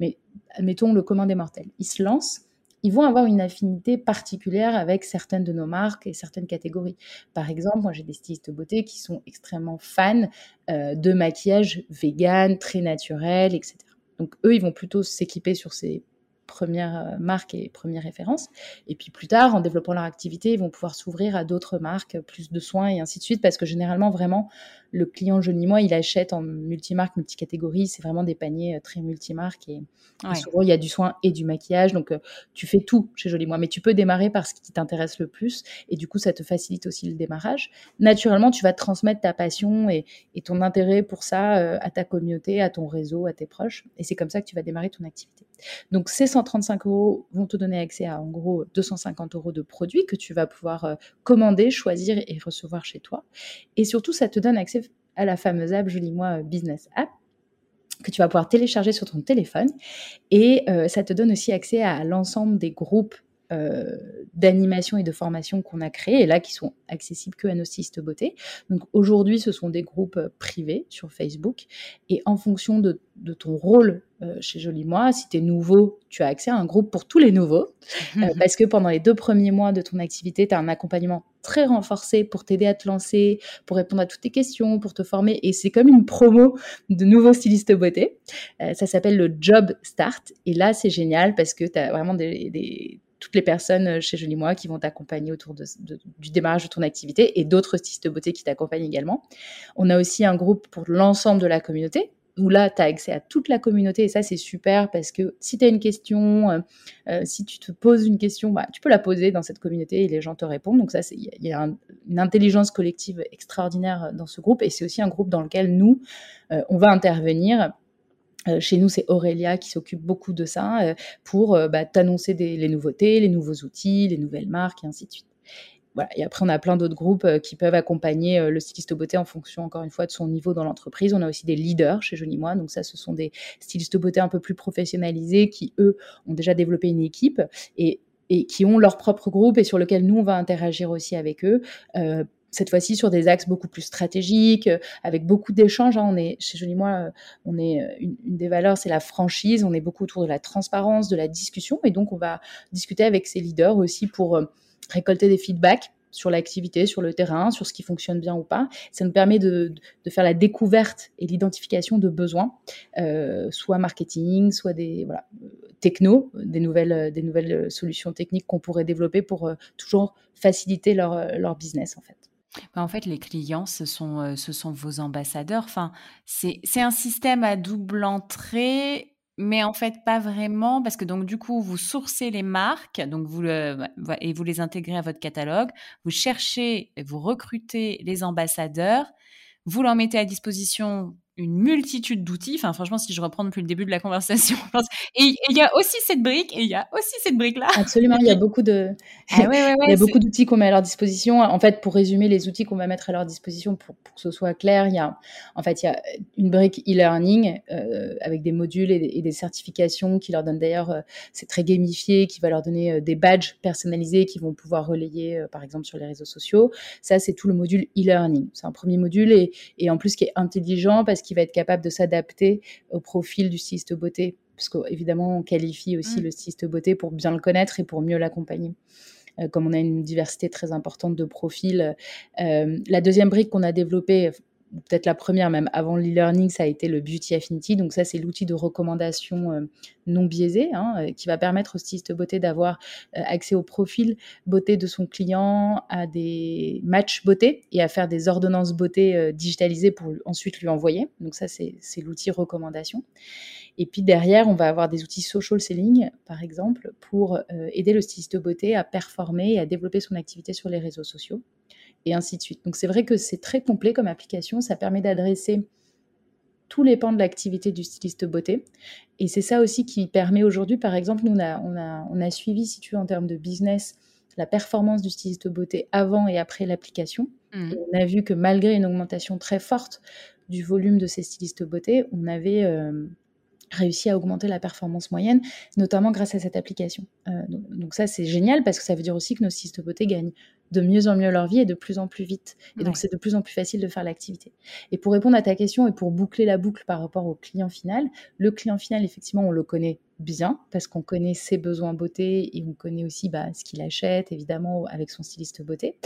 Mais admettons le commun des mortels. Ils se lancent ils vont avoir une affinité particulière avec certaines de nos marques et certaines catégories. Par exemple, moi j'ai des stylistes beauté qui sont extrêmement fans euh, de maquillage vegan, très naturel, etc. Donc eux, ils vont plutôt s'équiper sur ces premières euh, marques et premières références. Et puis plus tard, en développant leur activité, ils vont pouvoir s'ouvrir à d'autres marques, plus de soins et ainsi de suite, parce que généralement, vraiment, le client jeune moi, il achète en multimarque, multicatégorie. C'est vraiment des paniers euh, très multimarques. Et, souvent, il y a du soin et du maquillage. Donc, euh, tu fais tout chez Joli Moi. Mais tu peux démarrer par ce qui t'intéresse le plus. Et du coup, ça te facilite aussi le démarrage. Naturellement, tu vas transmettre ta passion et, ton intérêt pour ça à ta communauté, à ton réseau, à tes proches. Et c'est comme ça que tu vas démarrer ton activité. Donc, ces 135 euros vont te donner accès à, en gros, 250 euros de produits que tu vas pouvoir euh, commander, choisir et recevoir chez toi. Et surtout, ça te donne accès à la fameuse app Jolie Moi Business App que tu vas pouvoir télécharger sur ton téléphone. Et euh, ça te donne aussi accès à l'ensemble des groupes d'animation et de formation qu'on a créés, et là qui sont accessibles que à nos stylistes beauté. Donc aujourd'hui, ce sont des groupes privés sur Facebook, et en fonction de, de ton rôle chez Jolie Moi, si tu es nouveau, tu as accès à un groupe pour tous les nouveaux, parce que pendant les deux premiers mois de ton activité, tu as un accompagnement très renforcé pour t'aider à te lancer, pour répondre à toutes tes questions, pour te former. Et c'est comme une promo de nouveaux stylistes beauté. Euh, ça s'appelle le Job Start. Et là, c'est génial parce que tu as vraiment des, toutes les personnes chez Jolie Moi qui vont t'accompagner autour de, du démarrage de ton activité et d'autres stylistes beauté qui t'accompagnent également. On a aussi un groupe pour l'ensemble de la communauté où là, tu as accès à toute la communauté et ça, c'est super parce que si tu as une question, euh, euh, si tu te poses une question, bah, tu peux la poser dans cette communauté et les gens te répondent. Donc ça, il y a une intelligence collective extraordinaire dans ce groupe et c'est aussi un groupe dans lequel nous, euh, on va intervenir. Chez nous, c'est Aurélia qui s'occupe beaucoup de ça pour bah, t'annoncer les nouveautés, les nouveaux outils, les nouvelles marques et ainsi de suite. Et après, on a plein d'autres groupes euh, qui peuvent accompagner euh, le styliste beauté en fonction, encore une fois, de son niveau dans l'entreprise. On a aussi des leaders chez Johnny Moi. Donc ça, ce sont des stylistes beauté un peu plus professionnalisés qui, eux, ont déjà développé une équipe et, qui ont leur propre groupe et sur lequel nous, on va interagir aussi avec eux. Euh, cette fois-ci sur des axes beaucoup plus stratégiques, avec beaucoup d'échanges. Hein. On est chez Jolie Moi, on est une, une des valeurs, c'est la franchise. On est beaucoup autour de la transparence, de la discussion, et donc on va discuter avec ces leaders aussi pour récolter des feedbacks sur l'activité, sur le terrain, sur ce qui fonctionne bien ou pas. Ça nous permet de, faire la découverte et l'identification de besoins, euh, soit marketing, soit des voilà, techno, des nouvelles, des nouvelles solutions techniques qu'on pourrait développer pour euh, toujours faciliter leur, leur business en fait. Bah, en fait, les clients, ce sont, euh, vos ambassadeurs. Enfin, c'est un système à double entrée mais en fait, pas vraiment, parce que donc du coup, vous sourcez les marques, donc vous le, et vous les intégrez à votre catalogue. Vous cherchez, vous recrutez les ambassadeurs, vous leur mettez à disposition une multitude d'outils. Enfin, franchement, si je reprends depuis le début de la conversation, et il y a aussi cette brique, et il y a aussi cette brique-là. Absolument, il y a beaucoup de, ah il y a beaucoup d'outils qu'on met à leur disposition. En fait, pour résumer les outils qu'on va mettre à leur disposition, pour, pour, que ce soit clair, il y a, en fait, il y a une brique e-learning euh, avec des modules et, des certifications qui leur donnent d'ailleurs, euh, c'est très gamifié, qui va leur donner euh, des badges personnalisés qui vont pouvoir relayer, par exemple, sur les réseaux sociaux. Ça, c'est tout le module e-learning. C'est un premier module et, et en plus qui est intelligent parce qu'il va être capable de s'adapter au profil du styliste beauté, parce qu'évidemment, on qualifie aussi mm. le styliste beauté pour bien le connaître et pour mieux l'accompagner euh, comme on a une diversité très importante de profils. Euh, la deuxième brique qu'on a développée, peut-être la première même avant l'e-learning, ça a été le Beauty Affinity. Donc ça, c'est l'outil de recommandation euh, non biaisé hein, euh, qui va permettre au styliste beauté d'avoir euh, accès au profil beauté de son client, à des matchs beauté et à faire des ordonnances beauté digitalisées pour ensuite lui envoyer. Donc ça, c'est l'outil recommandation. Et puis derrière, on va avoir des outils social selling, par exemple, pour aider le styliste beauté à performer et à développer son activité sur les réseaux sociaux et ainsi de suite. Donc c'est vrai que c'est très complet comme application, ça permet d'adresser tous les pans de l'activité du styliste beauté. Et c'est ça aussi qui permet aujourd'hui, par exemple, nous, on a, on a, on a suivi, si tu veux, en termes de business, la performance du styliste beauté avant et après l'application. Mmh. On a vu que malgré une augmentation très forte du volume de ces stylistes beauté, on avait euh, réussi à augmenter la performance moyenne, notamment grâce à cette application. Euh, donc, donc, ça, c'est génial parce que ça veut dire aussi que nos stylistes beauté gagnent de mieux en mieux leur vie et de plus en plus vite. Et donc, c'est de plus en plus facile de faire l'activité. Et pour répondre à ta question et pour boucler la boucle par rapport au client final, le client final, effectivement, on le connaît bien parce qu'on connaît ses besoins beauté et on connaît aussi bah, ce qu'il achète, évidemment, avec son styliste beauté.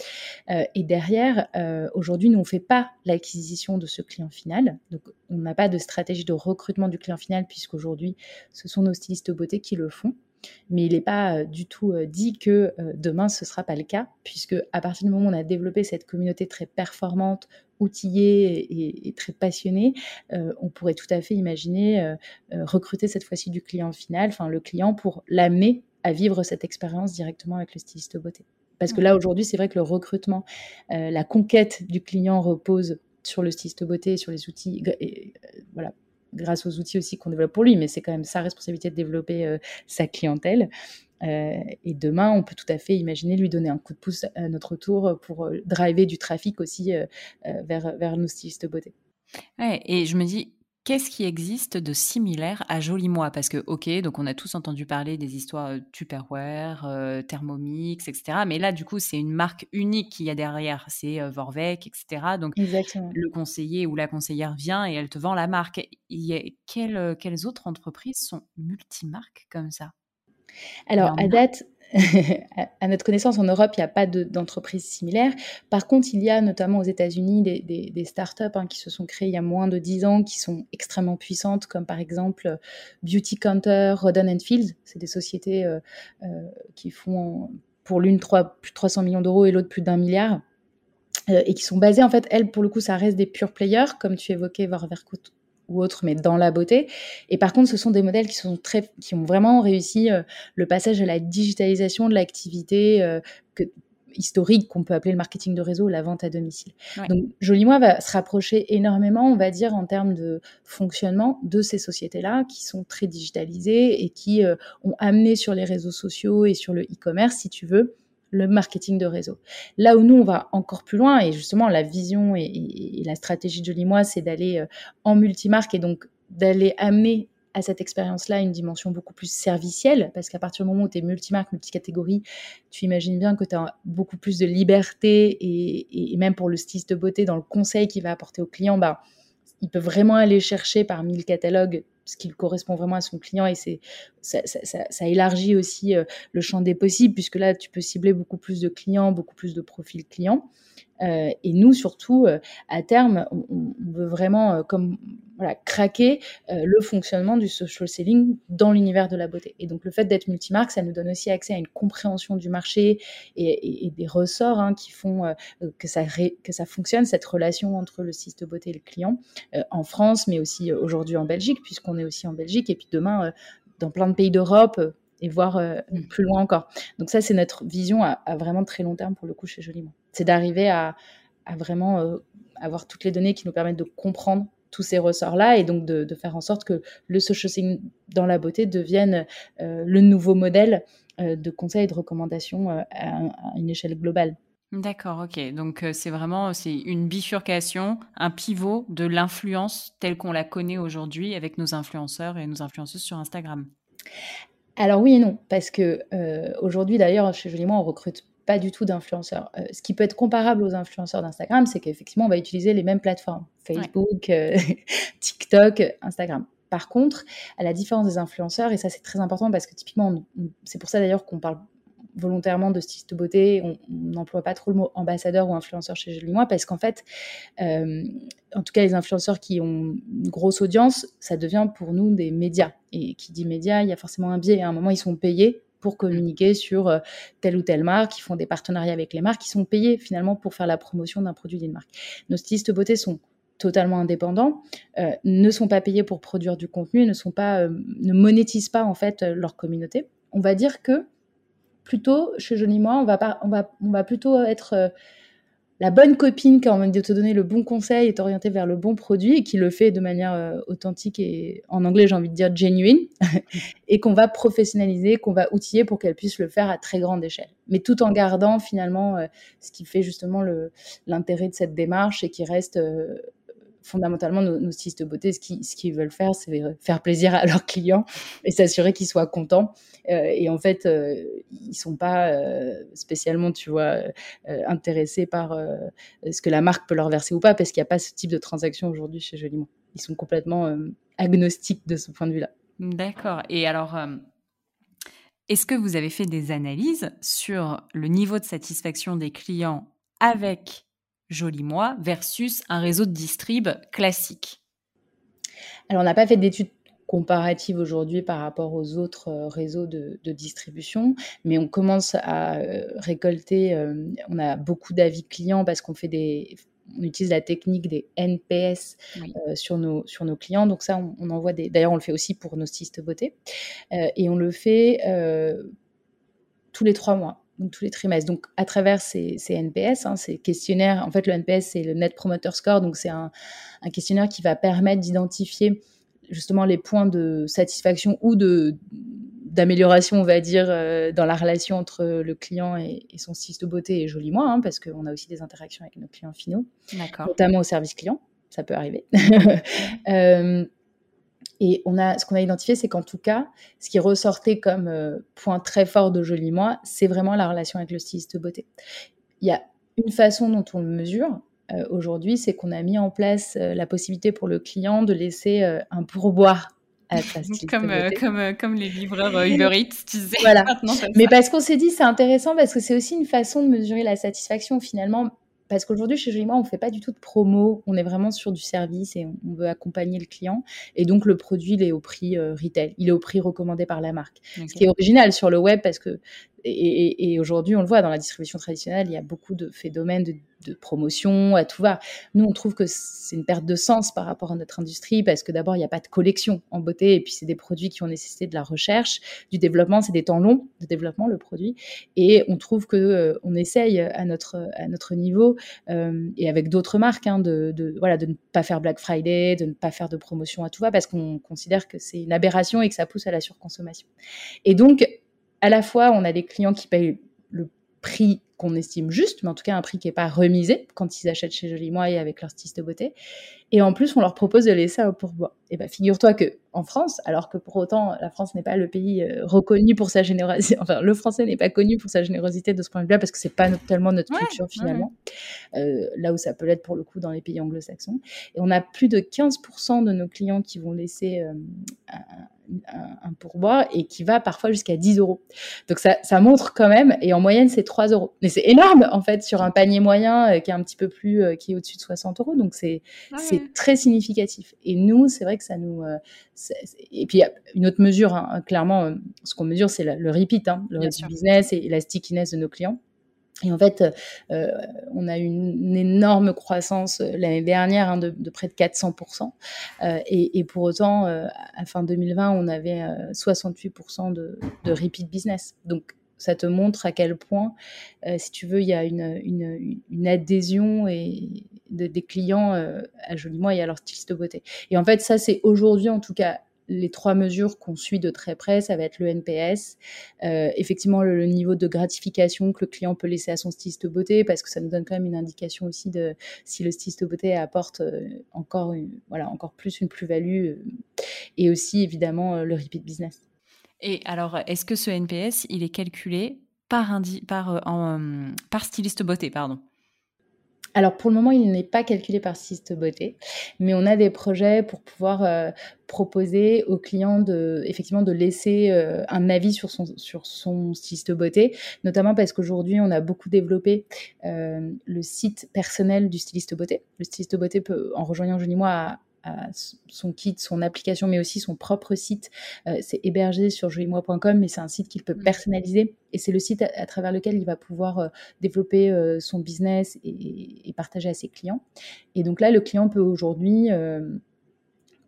Euh, et derrière, euh, aujourd'hui, nous, on ne fait pas l'acquisition de ce client final. Donc, on n'a pas de stratégie de recrutement du client final puisqu'aujourd'hui, ce sont nos stylistes beauté qui le font mais il n'est pas euh, du tout euh, dit que euh, demain ce ne sera pas le cas, puisque à partir du moment où on a développé cette communauté très performante, outillée et, très passionnée, on pourrait tout à fait imaginer recruter cette fois-ci du client final, enfin le client pour l'amener à vivre cette expérience directement avec le styliste beauté. Parce que là aujourd'hui, c'est vrai que le recrutement, la conquête du client repose sur le styliste beauté, sur les outils, voilà, grâce aux outils aussi qu'on développe pour lui, mais c'est quand même sa responsabilité de développer euh, sa clientèle. Euh, et demain, on peut tout à fait imaginer lui donner un coup de pouce à notre tour pour euh, driver du trafic aussi vers, vers nos stylistes beauté. Ouais, et je me dis, Qu'est-ce qui existe de similaire à Joli Moi? Parce que, ok, donc on a tous entendu parler des histoires euh, Tupperware, euh, Thermomix, etc. Mais là, du coup, c'est une marque unique qu'il y a derrière. C'est euh, Vorvec, etc. Donc, le conseiller ou la conseillère vient et elle te vend la marque. Il y a, quelles, quelles autres entreprises sont multimarques comme ça? Alors, à date, à notre connaissance, en Europe, il n'y a pas d'entreprise similaire. Par contre, il y a notamment aux États-Unis des, startups hein, qui se sont créées il y a moins de 10 ans, qui sont extrêmement puissantes, comme par exemple Beauty Counter, Roden Fields. C'est des sociétés euh, euh, qui font pour l'une plus de 300 millions d'euros et l'autre plus d'un milliard. Euh, et qui sont basées, en fait, elles, pour le coup, ça reste des pure players, comme tu évoquais, Vorwerk ou autre, mais dans la beauté. Et par contre, ce sont des modèles qui, sont très, qui ont vraiment réussi euh, le passage à la digitalisation de l'activité euh, historique qu'on peut appeler le marketing de réseau, la vente à domicile. Donc, Jolimois va se rapprocher énormément, on va dire, en termes de fonctionnement de ces sociétés-là qui sont très digitalisées et qui euh, ont amené sur les réseaux sociaux et sur le e-commerce, si tu veux, le marketing de réseau. Là où nous, on va encore plus loin, et justement, la vision et, la stratégie de Jolie c'est d'aller euh, en multimarque et donc d'aller amener à cette expérience-là une dimension beaucoup plus servicielle, parce qu'à partir du moment où tu es multimarque, multicatégorie, tu imagines bien que tu as beaucoup plus de liberté et, même pour le styliste de beauté dans le conseil qu'il va apporter au client, bah, il peut vraiment aller chercher parmi le catalogue ce qui correspond vraiment à son client et c'est ça, élargit aussi euh, le champ des possibles puisque là tu peux cibler beaucoup plus de clients, beaucoup plus de profils clients. Euh, et nous, surtout, euh, à terme, on, veut vraiment euh, comme voilà, craquer le fonctionnement du social selling dans l'univers de la beauté. Et donc, le fait d'être multimarque, ça nous donne aussi accès à une compréhension du marché et, des ressorts hein, qui font que, ça que ça fonctionne, cette relation entre le site de beauté et le client, en France, mais aussi aujourd'hui en Belgique, puisqu'on est aussi en Belgique, et puis demain, dans plein de pays d'Europe, et voir mmh. plus loin encore. Donc ça, c'est notre vision à, vraiment très long terme pour le coup chez Joliment c'est d'arriver à, vraiment euh, avoir toutes les données qui nous permettent de comprendre tous ces ressorts-là et donc de, faire en sorte que le social shopping dans la beauté devienne euh, le nouveau modèle euh, de conseils et de recommandations à, une échelle globale. D'accord, ok. Donc c'est vraiment c'est une bifurcation, un pivot de l'influence telle qu'on la connaît aujourd'hui avec nos influenceurs et nos influenceuses sur Instagram. Alors oui et non, parce que aujourd'hui d'ailleurs chez Joliment on recrute pas du tout d'influenceurs. Euh, ce qui peut être comparable aux influenceurs d'Instagram, c'est qu'effectivement, on va utiliser les mêmes plateformes, Facebook, euh, TikTok, Instagram. Par contre, à la différence des influenceurs, et ça c'est très important parce que typiquement, c'est pour ça d'ailleurs qu'on parle volontairement de styliste de beauté, on n'emploie pas trop le mot ambassadeur ou influenceur chez Julie Moi parce qu'en fait, euh, en tout cas les influenceurs qui ont une grosse audience, ça devient pour nous des médias. Et qui dit médias, il y a forcément un biais. À un moment, ils sont payés pour communiquer sur euh, telle ou telle marque, qui font des partenariats avec les marques, qui sont payés finalement pour faire la promotion d'un produit d'une marque. Nos stylistes beauté sont totalement indépendants, euh, ne sont pas payés pour produire du contenu, ne sont pas, euh, ne monétisent pas en fait leur communauté. On va dire que plutôt chez Johnny Moi, on va on va, on va plutôt être la bonne copine qui a envie de te donner le bon conseil et t'orienter vers le bon produit et qui le fait de manière euh, authentique et en anglais j'ai envie de dire genuine et qu'on va professionnaliser, qu'on va outiller pour qu'elle puisse le faire à très grande échelle. Mais tout en gardant finalement euh, ce qui fait justement l'intérêt de cette démarche et qui reste euh, fondamentalement nos, nos de beauté, ce qu'ils veulent faire, c'est faire plaisir à leurs clients et s'assurer qu'ils soient contents. Euh, et en fait, euh, ils sont pas euh, spécialement, tu vois, intéressés par ce que la marque peut leur verser ou pas, parce qu'il n'y a pas ce type de transaction aujourd'hui chez Joliment. Ils sont complètement agnostiques de ce point de vue-là. D'accord. Et alors, est-ce que vous avez fait des analyses sur le niveau de satisfaction des clients avec Jolimois versus un réseau de distrib classique alors, on n'a pas fait d'études comparative aujourd'hui par rapport aux autres euh, réseaux de, distribution, mais on commence à euh, récolter, euh, on a beaucoup d'avis clients parce qu'on fait des, on utilise la technique des NPS sur, nos, sur nos clients. Donc ça, on, envoie des. D'ailleurs, on le fait aussi pour nos stylistes beauté. et on le fait tous les trois mois, donc tous les trimestres. Donc à travers ces, NPS, hein, ces questionnaires, en fait, le NPS, c'est le Net Promoter Score. Donc c'est un, un, questionnaire qui va permettre d'identifier justement les points de satisfaction ou de d'amélioration, on va dire, euh, dans la relation entre le client et, son styliste de beauté et joli moi, hein, parce qu'on a aussi des interactions avec nos clients finaux, notamment au service client. ça peut arriver. Et on a, ce qu'on a identifié, c'est qu'en tout cas, ce qui ressortait comme euh, point très fort de Joli Moi, c'est vraiment la relation avec le styliste beauté. Il y a une façon dont on le mesure euh, aujourd'hui, c'est qu'on a mis en place euh, la possibilité pour le client de laisser un pourboire à sa styliste comme, beauté. comme, comme les livreurs Uber Eats, tu sais. Voilà. Mais parce qu'on s'est dit, c'est intéressant parce que c'est aussi une façon de mesurer la satisfaction finalement parce qu'aujourd'hui, chez Joli Moi, on ne fait pas du tout de promo. On est vraiment sur du service et on veut accompagner le client. Et donc, le produit, il est au prix euh, retail. Il est au prix recommandé par la marque. Ce qui est original sur le web parce que et, aujourd'hui, on le voit dans la distribution traditionnelle, il y a beaucoup de phénomènes de, promotion à tout va. Nous, on trouve que c'est une perte de sens par rapport à notre industrie parce que d'abord, il n'y a pas de collection en beauté et puis c'est des produits qui ont nécessité de la recherche, du développement. C'est des temps longs de développement, le produit. Et on trouve que euh, on essaye à notre, niveau euh, et avec d'autres marques hein, de, de, voilà, de ne pas faire Black Friday, de ne pas faire de promotion à tout va parce qu'on considère que c'est une aberration et que ça pousse à la surconsommation. Et donc, à la fois, on a des clients qui payent le prix qu'on estime juste, mais en tout cas un prix qui n'est pas remisé quand ils achètent chez Jolie Moi et avec leur styliste de beauté. Et en plus, on leur propose de laisser un pourboire. Et ben, figure-toi que en France, alors que pour autant la France n'est pas le pays euh, reconnu pour sa générosité, enfin le français n'est pas connu pour sa générosité de ce point de vue-là parce que c'est pas tellement notre culture finalement. Euh, là où ça peut l'être pour le coup dans les pays anglo-saxons. Et on a plus de 15% de nos clients qui vont laisser euh, un, un, pourboire et qui va parfois jusqu'à 10 euros. Donc ça, ça, montre quand même, et en moyenne c'est 3 euros. Mais c'est énorme en fait sur un panier moyen euh, qui est un petit peu plus, qui est au-dessus de 60 euros. Donc c'est c'est très significatif. Et nous, c'est vrai que ça nous. Euh, et puis une autre mesure, hein, clairement, ce qu'on mesure c'est le repeat, hein, le repeat business et la stickiness de nos clients. Et en fait, euh, on a eu une, énorme croissance euh, l'année dernière hein, de, de, près de 400%. Euh, et, et, pour autant, euh, à fin 2020, on avait 68% de, de repeat business. Donc, ça te montre à quel point, euh, si tu veux, il y a une, une, une adhésion et de, des clients à Joliment et à leur styliste de beauté. Et en fait, ça, c'est aujourd'hui, en tout cas, les trois mesures qu'on suit de très près, ça va être le NPS, euh, effectivement le, niveau de gratification que le client peut laisser à son styliste beauté, parce que ça nous donne quand même une indication aussi de si le styliste beauté apporte euh, encore, voilà, encore plus une plus-value, euh, et aussi évidemment le repeat business. Et alors, est-ce que ce NPS, il est calculé par, par, en, par styliste beauté, pardon? Alors pour le moment, il n'est pas calculé par Siste Beauté, mais on a des projets pour pouvoir euh, proposer aux clients de effectivement de laisser euh, un avis sur son sur son beauté, notamment parce qu'aujourd'hui on a beaucoup développé euh, le site personnel du styliste beauté. Le styliste beauté peut, en rejoignant Julie moi, son kit, son application, mais aussi son propre site. Euh, c'est hébergé sur jolimois.com, mais c'est un site qu'il peut mmh. personnaliser. Et c'est le site à, travers lequel il va pouvoir euh, développer euh, son business et, et, partager à ses clients. Et donc là, le client peut aujourd'hui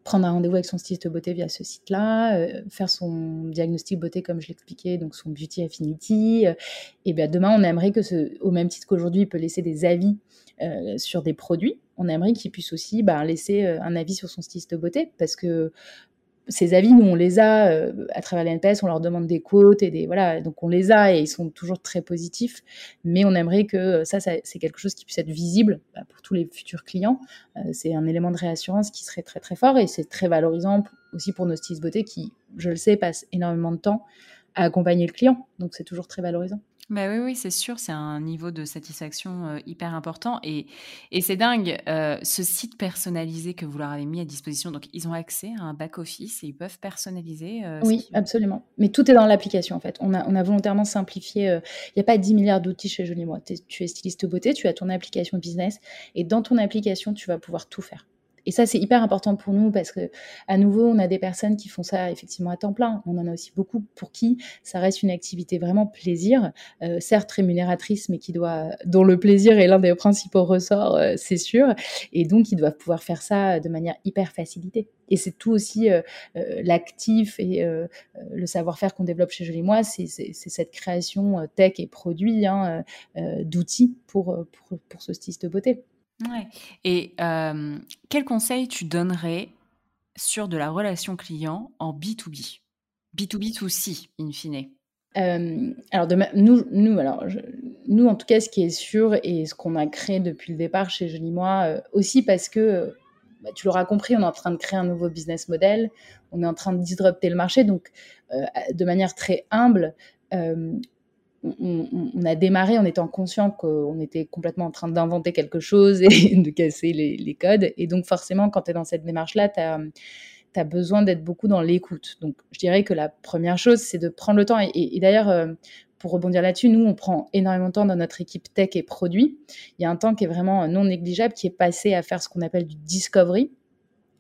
prendre un rendez-vous avec son styliste beauté via ce site-là, euh, faire son diagnostic beauté comme je l'expliquais, donc son beauty affinity. Euh, et bien demain, on aimerait que, ce, au même titre qu'aujourd'hui, il peut laisser des avis euh, sur des produits. On aimerait qu'il puisse aussi ben, laisser un avis sur son styliste beauté parce que ces avis, nous, on les a euh, à travers l'NPS, on leur demande des quotes et des voilà, donc on les a et ils sont toujours très positifs. Mais on aimerait que ça, ça c'est quelque chose qui puisse être visible bah, pour tous les futurs clients. Euh, c'est un élément de réassurance qui serait très très fort et c'est très valorisant aussi pour nos stylistes beauté qui, je le sais, passent énormément de temps à accompagner le client. Donc c'est toujours très valorisant. Bah oui, oui, c'est sûr, c'est un niveau de satisfaction euh, hyper important. Et, et c'est dingue, euh, ce site personnalisé que vous leur avez mis à disposition, donc ils ont accès à un back-office et ils peuvent personnaliser. Euh, oui, absolument. Mais tout est dans l'application en fait. On a, on a volontairement simplifié. Il n'y a pas 10 milliards d'outils chez Jolie Moi. Tu es styliste beauté, tu as ton application business et dans ton application, tu vas pouvoir tout faire. Et ça, c'est hyper important pour nous parce que, à nouveau, on a des personnes qui font ça effectivement à temps plein. On en a aussi beaucoup pour qui ça reste une activité vraiment plaisir, euh, certes rémunératrice, mais qui doit, dont le plaisir est l'un des principaux ressorts, euh, c'est sûr. Et donc, ils doivent pouvoir faire ça de manière hyper facilitée. Et c'est tout aussi euh, l'actif et le savoir-faire qu'on développe chez Jolie Moi, c'est cette création tech et produit hein, d'outils pour, pour, pour ce style de beauté. Ouais. Et quel conseil tu donnerais sur de la relation client en B2B B2B2C, in fine? Alors, nous, nous, alors nous, en tout cas, ce qui est sûr et ce qu'on a créé depuis le départ chez Jolie Moi, aussi parce que bah, tu l'auras compris, on est en train de créer un nouveau business model, on est en train de disrupter le marché. Donc, de manière très humble, on, a démarré en étant conscient qu'on était complètement en train d'inventer quelque chose et de casser les, codes. Et donc, forcément, quand tu es dans cette démarche-là, tu as, besoin d'être beaucoup dans l'écoute. Donc, je dirais que la première chose, c'est de prendre le temps. Et, d'ailleurs, euh, pour rebondir là-dessus, nous, on prend énormément de temps dans notre équipe tech et produit. Il y a un temps qui est vraiment non négligeable, qui est passé à faire ce qu'on appelle du discovery.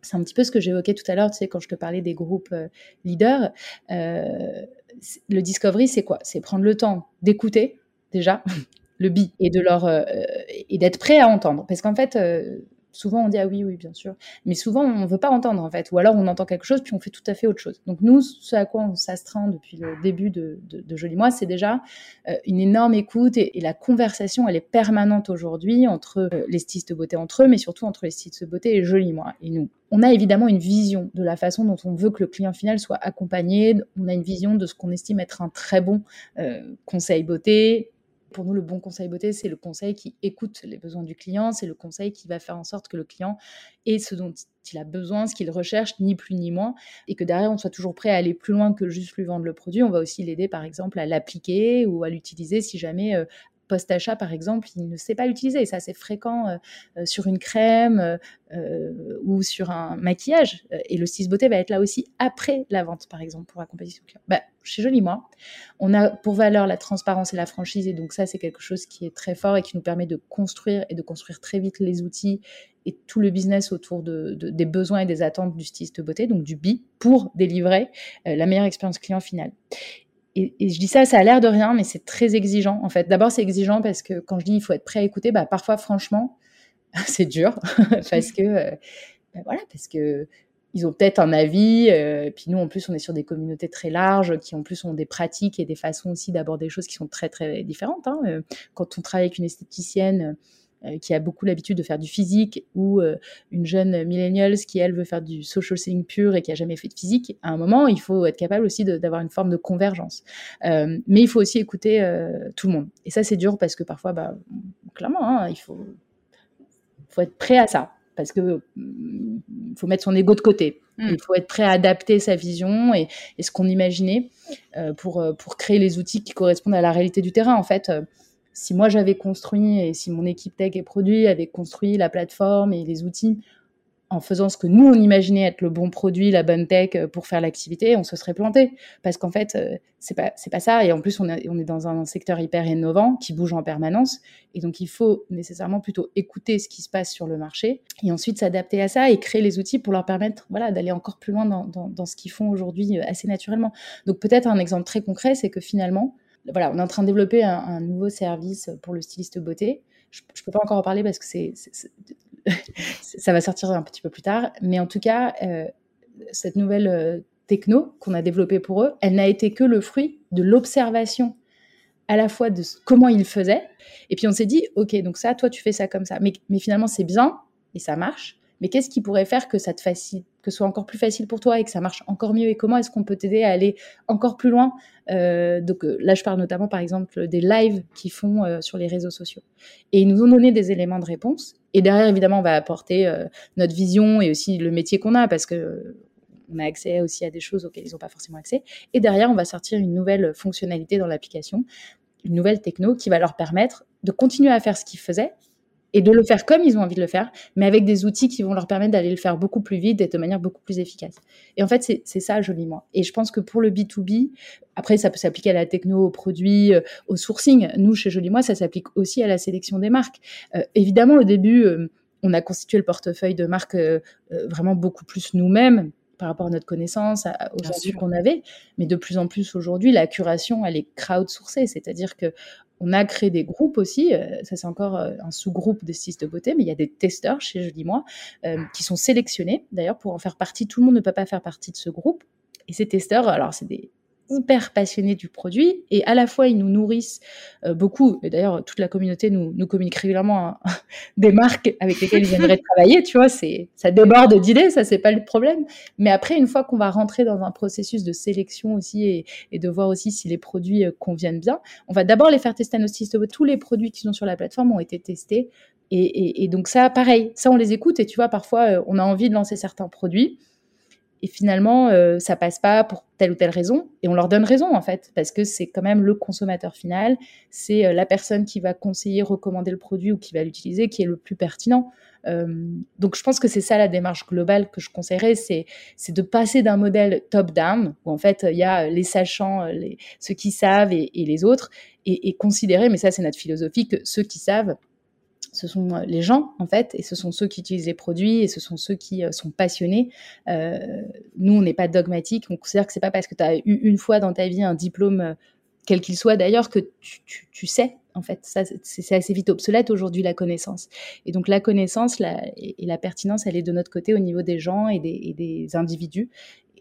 C'est un petit peu ce que j'évoquais tout à l'heure, tu sais, quand je te parlais des groupes euh, leaders. Euh, le discovery, c'est quoi? C'est prendre le temps d'écouter déjà le bi et de leur euh, et d'être prêt à entendre. Parce qu'en fait, euh, souvent on dit ah oui oui bien sûr, mais souvent on veut pas entendre en fait, ou alors on entend quelque chose puis on fait tout à fait autre chose. Donc nous, ce à quoi on s'astreint depuis le début de, de, Joli Mois, c'est déjà euh, une énorme écoute et, la conversation, elle est permanente aujourd'hui entre euh, les stylistes de beauté entre eux, mais surtout entre les stylistes de beauté et Joli Mois et nous. On a évidemment une vision de la façon dont on veut que le client final soit accompagné. On a une vision de ce qu'on estime être un très bon euh, conseil beauté, pour nous, le bon conseil beauté, c'est le conseil qui écoute les besoins du client, c'est le conseil qui va faire en sorte que le client ait ce dont il a besoin, ce qu'il recherche, ni plus ni moins, et que derrière, on soit toujours prêt à aller plus loin que juste lui vendre le produit. On va aussi l'aider, par exemple, à l'appliquer ou à l'utiliser si jamais euh, post-achat, par exemple, il ne sait pas l'utiliser. Ça, c'est fréquent euh, euh, sur une crème euh, ou sur un maquillage. Et le styliste beauté va être là aussi après la vente, par exemple, pour accompagner son client. Bah, chez Joli Moi, on a pour valeur la transparence et la franchise. Et donc, ça, c'est quelque chose qui est très fort et qui nous permet de construire et de construire très vite les outils et tout le business autour de, des besoins et des attentes du styliste beauté, donc du BI, pour délivrer la meilleure expérience client finale et, je dis ça, ça a l'air de rien, mais c'est très exigeant en fait. D'abord, c'est exigeant parce que quand je dis il faut être prêt à écouter, bah, parfois, franchement, c'est dur parce que, euh, bah, voilà, parce que ils ont peut-être un avis. Euh, puis nous, en plus, on est sur des communautés très larges qui, en plus, ont des pratiques et des façons aussi d'aborder des choses qui sont très, très différentes. Hein. Euh, quand on travaille avec une esthéticienne, qui a beaucoup l'habitude de faire du physique, ou euh, une jeune millennials qui, elle, veut faire du social selling pur et qui a jamais fait de physique, à un moment, il faut être capable aussi d'avoir une forme de convergence. Euh, mais il faut aussi écouter tout le monde. Et ça, c'est dur parce que parfois, bah, clairement, hein, il faut, faut être prêt à ça parce que mm, faut mettre son ego de côté. Hmm. Il faut être prêt à adapter sa vision et, et ce qu'on imaginait pour, pour créer les outils qui correspondent à la réalité du terrain. En fait, si moi j'avais construit et si mon équipe tech et produit avait construit la plateforme et les outils en faisant ce que nous on imaginait être le bon produit, la bonne tech euh, pour faire l'activité, on se serait planté. Parce qu'en fait euh, c'est pas c'est pas ça. Et en plus on est, on est dans un secteur hyper innovant qui bouge en permanence. Et donc il faut nécessairement plutôt écouter ce qui se passe sur le marché et ensuite s'adapter à ça et créer les outils pour leur permettre voilà d'aller encore plus loin dans, dans, dans ce qu'ils font aujourd'hui euh, assez naturellement. Donc peut-être un exemple très concret c'est que finalement voilà, on est en train de développer un, nouveau service pour le styliste beauté. Je ne peux pas encore en parler parce que c'est, ça va sortir un petit peu plus tard. Mais en tout cas, euh, cette nouvelle euh, techno qu'on a développée pour eux, elle n'a été que le fruit de l'observation à la fois de comment ils faisaient. Et puis on s'est dit, OK, donc ça, toi, tu fais ça comme ça. Mais, mais finalement, c'est bien et ça marche mais qu'est-ce qui pourrait faire que ça te facilite, que ce soit encore plus facile pour toi et que ça marche encore mieux et comment est-ce qu'on peut t'aider à aller encore plus loin euh, Donc euh, là, je parle notamment par exemple des lives qu'ils font euh, sur les réseaux sociaux. Et ils nous ont donné des éléments de réponse. Et derrière, évidemment, on va apporter notre vision et aussi le métier qu'on a parce que on a accès aussi à des choses auxquelles ils n'ont pas forcément accès. Et derrière, on va sortir une nouvelle fonctionnalité dans l'application, une nouvelle techno qui va leur permettre de continuer à faire ce qu'ils faisaient, et de le faire comme ils ont envie de le faire, mais avec des outils qui vont leur permettre d'aller le faire beaucoup plus vite et de manière beaucoup plus efficace. Et en fait, c'est ça, joliment. Et je pense que pour le B2B, après, ça peut s'appliquer à la techno, aux produits, euh, au sourcing. Nous, chez Joli Moi, ça s'applique aussi à la sélection des marques. Euh, évidemment, au début, euh, on a constitué le portefeuille de marques vraiment beaucoup plus nous-mêmes par rapport à notre connaissance, aux enjeux qu'on avait. Mais de plus en plus aujourd'hui, la curation, elle est crowdsourcée, c'est-à-dire que on a créé des groupes aussi, euh, ça c'est encore euh, un sous-groupe des stylistes de beauté, mais il y a des testeurs chez dis moi euh, qui sont sélectionnés. D'ailleurs, pour en faire partie, tout le monde ne peut pas faire partie de ce groupe. Et ces testeurs, alors c'est des hyper passionnés du produit et à la fois ils nous nourrissent euh, beaucoup. Et d'ailleurs toute la communauté nous, nous communique régulièrement hein, des marques avec lesquelles ils aimeraient travailler tu vois c'est ça déborde d'idées ça c'est pas le problème. Mais après une fois qu'on va rentrer dans un processus de sélection aussi et, et de voir aussi si les produits euh, conviennent bien on va d'abord les faire tester à nos stylistes tous les produits qui sont sur la plateforme ont été testés. Et, donc ça, pareil, ça on les écoute et tu vois, parfois on a envie de lancer certains produits et finalement ça passe pas pour telle ou telle raison et on leur donne raison en fait parce que c'est quand même le consommateur final, c'est la personne qui va conseiller, recommander le produit ou qui va l'utiliser qui est le plus pertinent. Euh, donc je pense que c'est ça la démarche globale que je conseillerais, c'est de passer d'un modèle top-down, où en fait il y a les sachants, les, ceux qui savent et, les autres, et, considérer, mais ça c'est notre philosophie, que ceux qui savent, ce sont les gens en fait, et ce sont ceux qui utilisent les produits, et ce sont ceux qui euh, sont passionnés. Euh, nous, on n'est pas dogmatique, on considère que c'est pas parce que tu as eu une fois dans ta vie un diplôme quel qu'il soit d'ailleurs, que tu, sais, en fait. Ça, c'est assez vite obsolète aujourd'hui, la connaissance. Et donc, la connaissance et, la pertinence, elle est de notre côté au niveau des gens et des, individus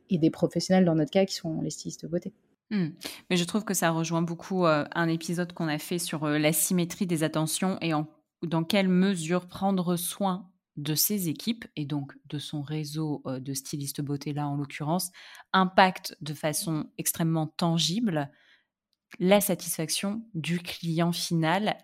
et des professionnels, dans notre cas, qui sont les stylistes de beauté. Hmm. Mais je trouve que ça rejoint beaucoup euh, un épisode qu'on a fait sur euh, la symétrie des attentions et en, dans quelle mesure prendre soin de ses équipes et donc de son réseau euh, de stylistes beauté là en l'occurrence impacte de façon extrêmement tangible la satisfaction du client final.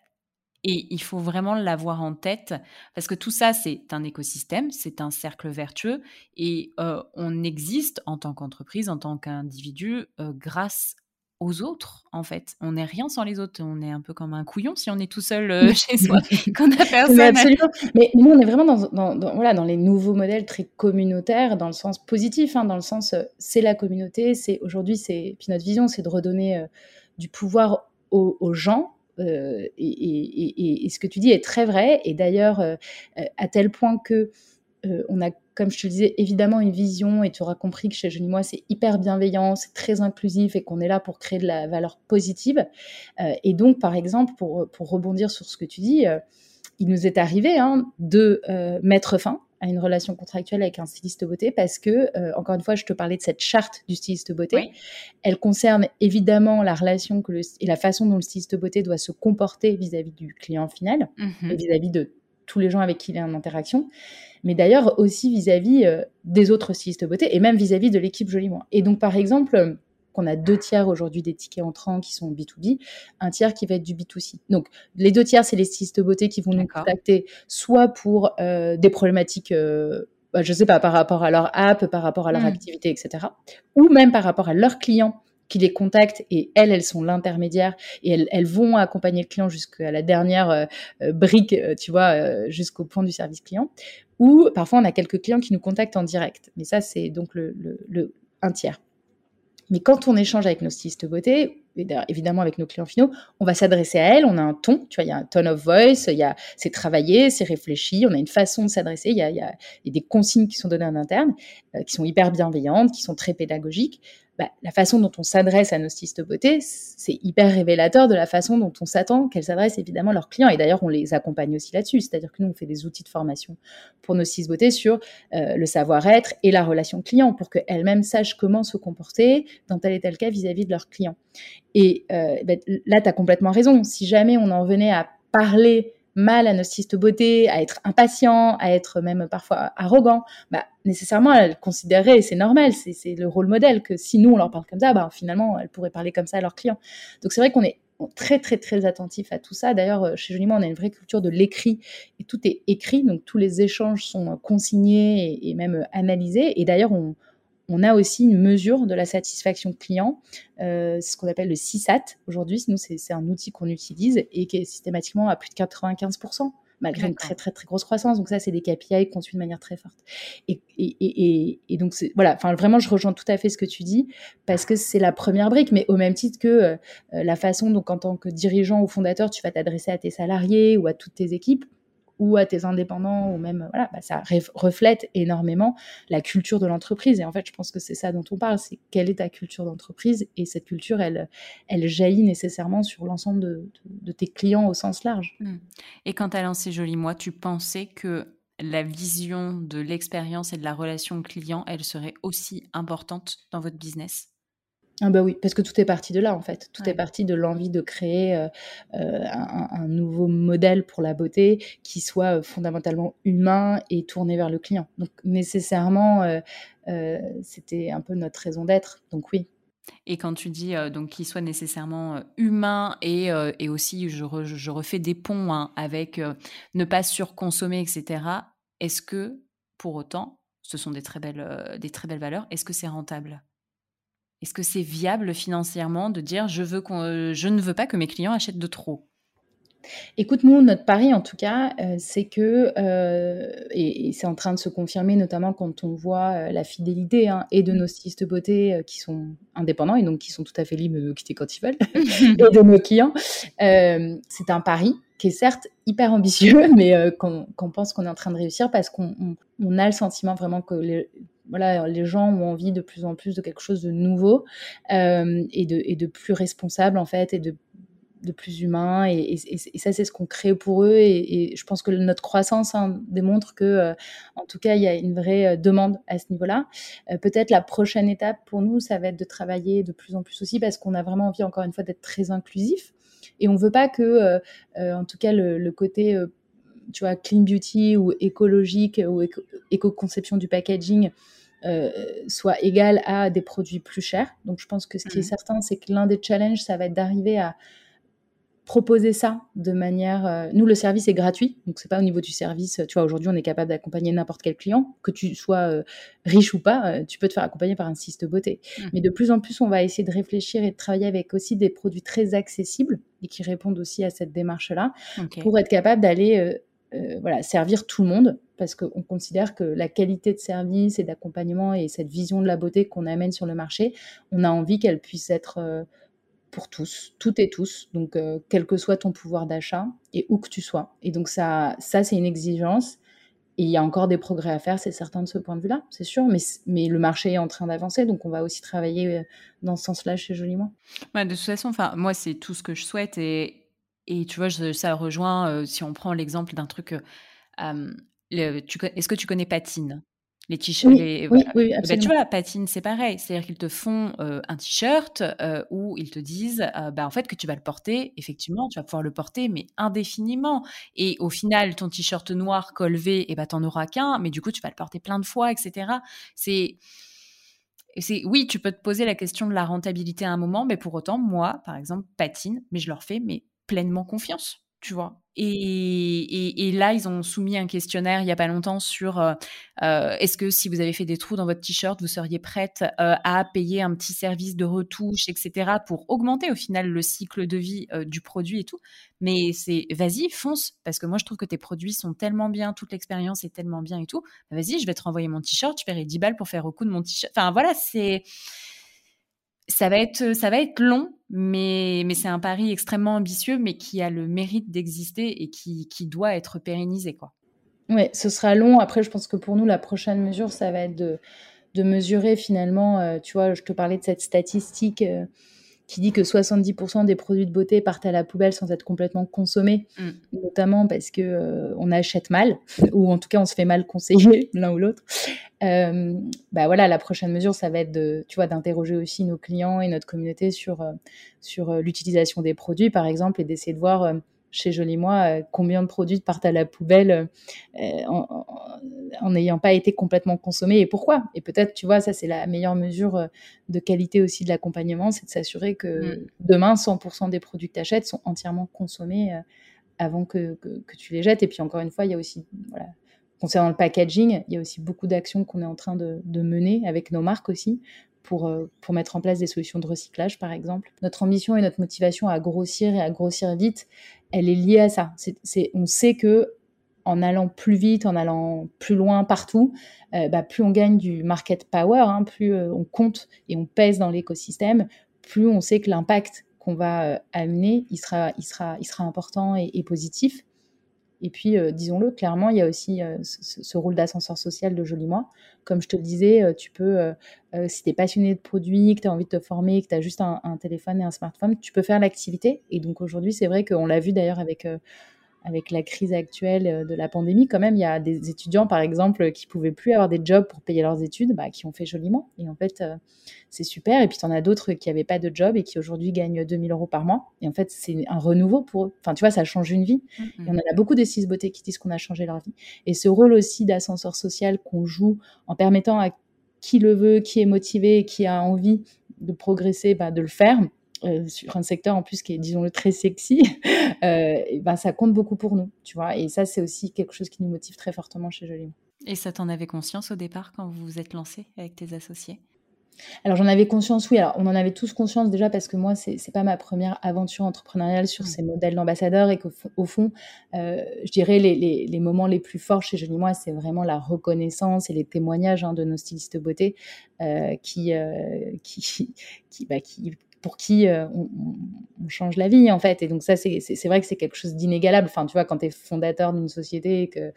Et il faut vraiment l'avoir en tête parce que tout ça, c'est un écosystème, c'est un cercle vertueux et euh, on existe en tant qu'entreprise, en tant qu'individu, euh, grâce aux autres, en fait. On n'est rien sans les autres. On est un peu comme un couillon si on est tout seul euh, chez soi, qu'on a personne. Mais absolument. Mais nous, on est vraiment dans, voilà, dans les nouveaux modèles très communautaires, dans le sens positif, hein, dans le sens c'est la communauté. C'est aujourd'hui, c'est puis notre vision, c'est de redonner du pouvoir aux, gens. Euh, et, ce que tu dis est très vrai. Et d'ailleurs, euh, à tel point que euh, on a, comme je te disais, évidemment une vision, et tu auras compris que chez Jeune Moi, c'est hyper bienveillant, c'est très inclusif et qu'on est là pour créer de la valeur positive. et donc, par exemple, pour, pour, rebondir sur ce que tu dis, il nous est arrivé hein, de mettre fin à une relation contractuelle avec un styliste beauté parce que, euh, encore une fois, je te parlais de cette charte du styliste beauté. Elle concerne évidemment la relation que le, et la façon dont le styliste beauté doit se comporter vis-à-vis du client final mhm. et vis-à-vis de tous les gens avec qui il est en interaction, mais d'ailleurs aussi vis-à-vis euh, des autres stylistes beauté et même vis-à-vis de l'équipe Jolie Moi. Et donc, par exemple, on a deux tiers aujourd'hui des tickets entrants qui sont B2B, un tiers qui va être du B2C. Donc, les deux tiers, c'est les stylistes beauté qui vont nous contacter soit pour euh, des problématiques, euh, bah, je ne sais pas, par rapport à leur app, par rapport à leur hmm. activité, etc. Ou même par rapport à leurs clients qui les contactent et elles, elles sont l'intermédiaire et elles, vont accompagner le client jusqu'à la dernière euh, brique, tu vois, jusqu'au point du service client. Ou parfois, on a quelques clients qui nous contactent en direct. Mais ça, c'est donc le, le, un tiers. Mais quand on échange avec nos stylistes beauté, évidemment avec nos clients finaux, on va s'adresser à elles, on a un ton, tu vois, il y a un tone of voice, c'est travaillé, c'est réfléchi, on a une façon de s'adresser, il il y a, des consignes qui sont données en interne, euh, qui sont hyper bienveillantes, qui sont très pédagogiques. Bah, la façon dont on s'adresse à nos stylistes beauté, c'est hyper révélateur de la façon dont on s'attend qu'elles s'adressent évidemment à leurs clients. Et d'ailleurs, on les accompagne aussi là-dessus. C'est-à-dire que nous, on fait des outils de formation pour nos stylistes beauté sur euh, le savoir-être et la relation client pour qu'elles-mêmes sachent comment se comporter dans tel et tel cas vis-à-vis de leurs clients. Et euh, bah, là, tu as complètement raison. Si jamais on en venait à parler mal à nos stylistes beauté, à être impatient, à être même parfois arrogant, bah, nécessairement, elles considéraient, c'est normal, c'est le rôle modèle, que si nous, on leur parle comme ça, bah, finalement, elles pourraient parler comme ça à leurs clients. Donc c'est vrai qu'on est très, très, très attentif à tout ça. D'ailleurs, euh, chez Joliment, on a une vraie culture de l'écrit, et tout est écrit, donc tous les échanges sont consignés et, et même analysés. Et d'ailleurs, on, on a aussi une mesure de la satisfaction client, euh, ce qu'on appelle le CSAT aujourd'hui. Nous, c'est un outil qu'on utilise et qui est systématiquement à plus de 95%, malgré une très très très grosse croissance. Donc ça, c'est des KPI qu'on suit de manière très forte. Et, et, et, donc voilà, enfin vraiment, je rejoins tout à fait ce que tu dis parce que c'est la première brique, mais au même titre que euh, la façon dont en tant que dirigeant ou fondateur, tu vas t'adresser à tes salariés ou à toutes tes équipes ou à tes indépendants, ou même, voilà, bah, ça reflète énormément la culture de l'entreprise. Et en fait, je pense que c'est ça dont on parle, c'est quelle est ta culture d'entreprise. Et cette culture, elle, elle jaillit nécessairement sur l'ensemble de, tes clients au sens large. Mmh. Et quand tu as lancé Joli Moi, tu pensais que la vision de l'expérience et de la relation client, elle serait aussi importante dans votre business? Ah bah oui, parce que tout est parti de là en fait. Tout est parti de l'envie de créer euh, euh, un, nouveau modèle pour la beauté qui soit euh, fondamentalement humain et tourné vers le client. Donc nécessairement, c'était un peu notre raison d'être. Donc oui. Et quand tu dis donc qu'il soit nécessairement humain et, et, aussi je, je, refais des ponts hein, avec ne pas surconsommer, etc. Est-ce que pour autant, ce sont des très belles, des très belles valeurs, est-ce que c'est rentable? Est-ce que c'est viable financièrement de dire je, veux je ne veux pas que mes clients achètent de trop? Écoute, nous, notre pari, en tout cas, euh, c'est que, euh, et, c'est en train de se confirmer, notamment quand on voit euh, la fidélité hein, et de nos stylistes beauté qui sont indépendants et donc qui sont tout à fait libres de quitter quand ils veulent, et de nos clients. c'est un pari qui est certes hyper ambitieux, mais qu'on pense qu'on est en train de réussir parce qu'on a le sentiment vraiment que les, voilà, les gens ont envie de plus en plus de quelque chose de nouveau et, de, et de plus responsable en fait et de de plus humain et, ça c'est ce qu'on crée pour eux et, je pense que notre croissance hein, démontre que euh, en tout cas il y a une vraie euh, demande à ce niveau-là. Euh, peut-être la prochaine étape pour nous ça va être de travailler de plus en plus aussi parce qu'on a vraiment envie encore une fois d'être très inclusif et on veut pas que en tout cas le, côté tu vois clean beauty ou écologique ou éco-conception du packaging soit égal à des produits plus chers. Donc je pense que ce qui est mmh. certain, c'est que l'un des challenges, ça va être d'arriver à, proposer ça de manière. Euh, nous, le service est gratuit, donc c'est pas au niveau du service. Tu vois, aujourd'hui, on est capable d'accompagner n'importe quel client, que tu sois euh, riche ou pas, euh, tu peux te faire accompagner par un de beauté. Mmh. Mais de plus en plus, on va essayer de réfléchir et de travailler avec aussi des produits très accessibles et qui répondent aussi à cette démarche-là, pour être capable d'aller voilà, servir tout le monde, parce qu'on considère que la qualité de service et d'accompagnement et cette vision de la beauté qu'on amène sur le marché, on a envie qu'elle puisse être pour tous, toutes et tous, donc euh, quel que soit ton pouvoir d'achat et où que tu sois. Et donc ça, ça c'est une exigence. Et il y a encore des progrès à faire, c'est certain de ce point de vue-là, c'est sûr, mais, mais le marché est en train d'avancer, donc on va aussi travailler euh, dans ce sens-là chez Joliment. de toute façon, moi, c'est tout ce que je souhaite, et, et tu vois, ça rejoint, euh, si on prend l'exemple d'un truc, est-ce que tu connais Patine? Les t-shirts. Oui, oui, oui, bah, tu vois, Patine, c'est pareil. C'est-à-dire qu'ils te font euh, un t-shirt euh, où ils te disent euh, bah, en fait, que tu vas le porter. Effectivement, tu vas pouvoir le porter, mais indéfiniment. Et au final, ton t-shirt noir col V, et eh t'en auras qu'un, mais du coup, tu vas le porter plein de fois, etc. C'est. C'est, oui, tu peux te poser la question de la rentabilité à un moment, mais pour autant, moi, par exemple, patine, mais je leur fais mais pleinement confiance tu vois. Et, et, là, ils ont soumis un questionnaire il n'y a pas longtemps sur euh, euh, est-ce que si vous avez fait des trous dans votre t-shirt, vous seriez prête euh, à payer un petit service de retouche, etc., pour augmenter au final le cycle de vie du produit et tout. Mais c'est vas-y, fonce, parce que moi, je trouve que tes produits sont tellement bien, toute l'expérience est tellement bien et tout. Bah, vas-y, je vais te renvoyer mon t-shirt, tu paierai 10 balles pour faire au coup de mon t-shirt. Enfin, voilà, c'est ça va être, long, mais, c'est un pari extrêmement ambitieux, mais qui a le mérite d'exister et qui, doit être pérennisé. Quoi. Oui, ce sera long. Après, je pense que pour nous, la prochaine mesure, ça va être de, de mesurer finalement, euh, tu vois, je te parlais de cette statistique. Euh, qui dit que 70% des produits de beauté partent à la poubelle sans être complètement consommés, mm. notamment parce que euh, on achète mal ou en tout cas on se fait mal conseiller l'un ou l'autre. Euh, bah voilà, la prochaine mesure, ça va être de, tu vois, d'interroger aussi nos clients et notre communauté sur euh, sur l'utilisation des produits, par exemple, et d'essayer de voir chez Joli Moi combien de produits partent à la poubelle en, n'ayant pas été complètement consommés et pourquoi. Et peut-être, tu vois, ça c'est la meilleure mesure de qualité aussi de l'accompagnement, c'est de s'assurer que mm. demain 100% des produits que tu achètes sont entièrement consommés avant que, que, tu les jettes. Et puis encore une fois, il y a aussi, voilà, concernant le packaging, il y a aussi beaucoup d'actions qu'on est en train de, de, mener avec nos marques aussi pour, pour mettre en place des solutions de recyclage, par exemple. Notre ambition et notre motivation à grossir et à grossir vite, elle est liée à ça. On sait que en allant plus vite, en allant plus loin partout, euh, bah, plus on gagne du market power, hein, plus euh, on compte et on pèse dans l'écosystème, plus on sait que l'impact qu'on va euh, amener, il sera important et, positif. Et puis, disons-le, clairement, il y a aussi ce, rôle d'ascenseur social de Joli Moi. Comme je te le disais, tu peux, si tu es passionné de produits, que tu as envie de te former, que tu as juste un, téléphone et un smartphone, tu peux faire l'activité. Et donc aujourd'hui, c'est vrai qu'on l'a vu d'ailleurs avec avec la crise actuelle euh, de la pandémie, quand même, il y a des étudiants, par exemple, qui pouvaient plus avoir des jobs pour payer leurs études, bah, qui ont fait joliment. Et en fait, euh, c'est super. Et puis, tu en as d'autres qui n'avaient pas de job et qui aujourd'hui gagnent 2000 euros par mois. Et en fait, c'est un renouveau pour eux. Enfin, tu vois, ça change une vie. Mm-hmm. Et on en a beaucoup des six beautés qui disent qu'on a changé leur vie. Et ce rôle aussi d'ascenseur social qu'on joue en permettant à qui le veut, qui est motivé, qui a envie de progresser, bah, de le faire. Sur un secteur en plus qui est, disons-le, très sexy, et ben, ça compte beaucoup pour nous, tu vois. Et ça, c'est aussi quelque chose qui nous motive très fortement chez Jolie. Et ça, t'en avais conscience au départ quand vous vous êtes lancé avec tes associés? Alors j'en avais conscience, oui. Alors on en avait tous conscience déjà parce que moi c'est n'est pas ma première aventure entrepreneuriale sur mmh. ces modèles d'ambassadeurs et qu'au fond, euh, je dirais les, les, les, moments les plus forts chez Jolie Moi, c'est vraiment la reconnaissance et les témoignages hein, de nos stylistes beauté euh, qui, euh, qui, qui, bah, qui, pour qui euh, on, change la vie en fait. Et donc ça, c'est vrai que c'est quelque chose d'inégalable. Enfin, tu vois, quand tu es fondateur d'une société et que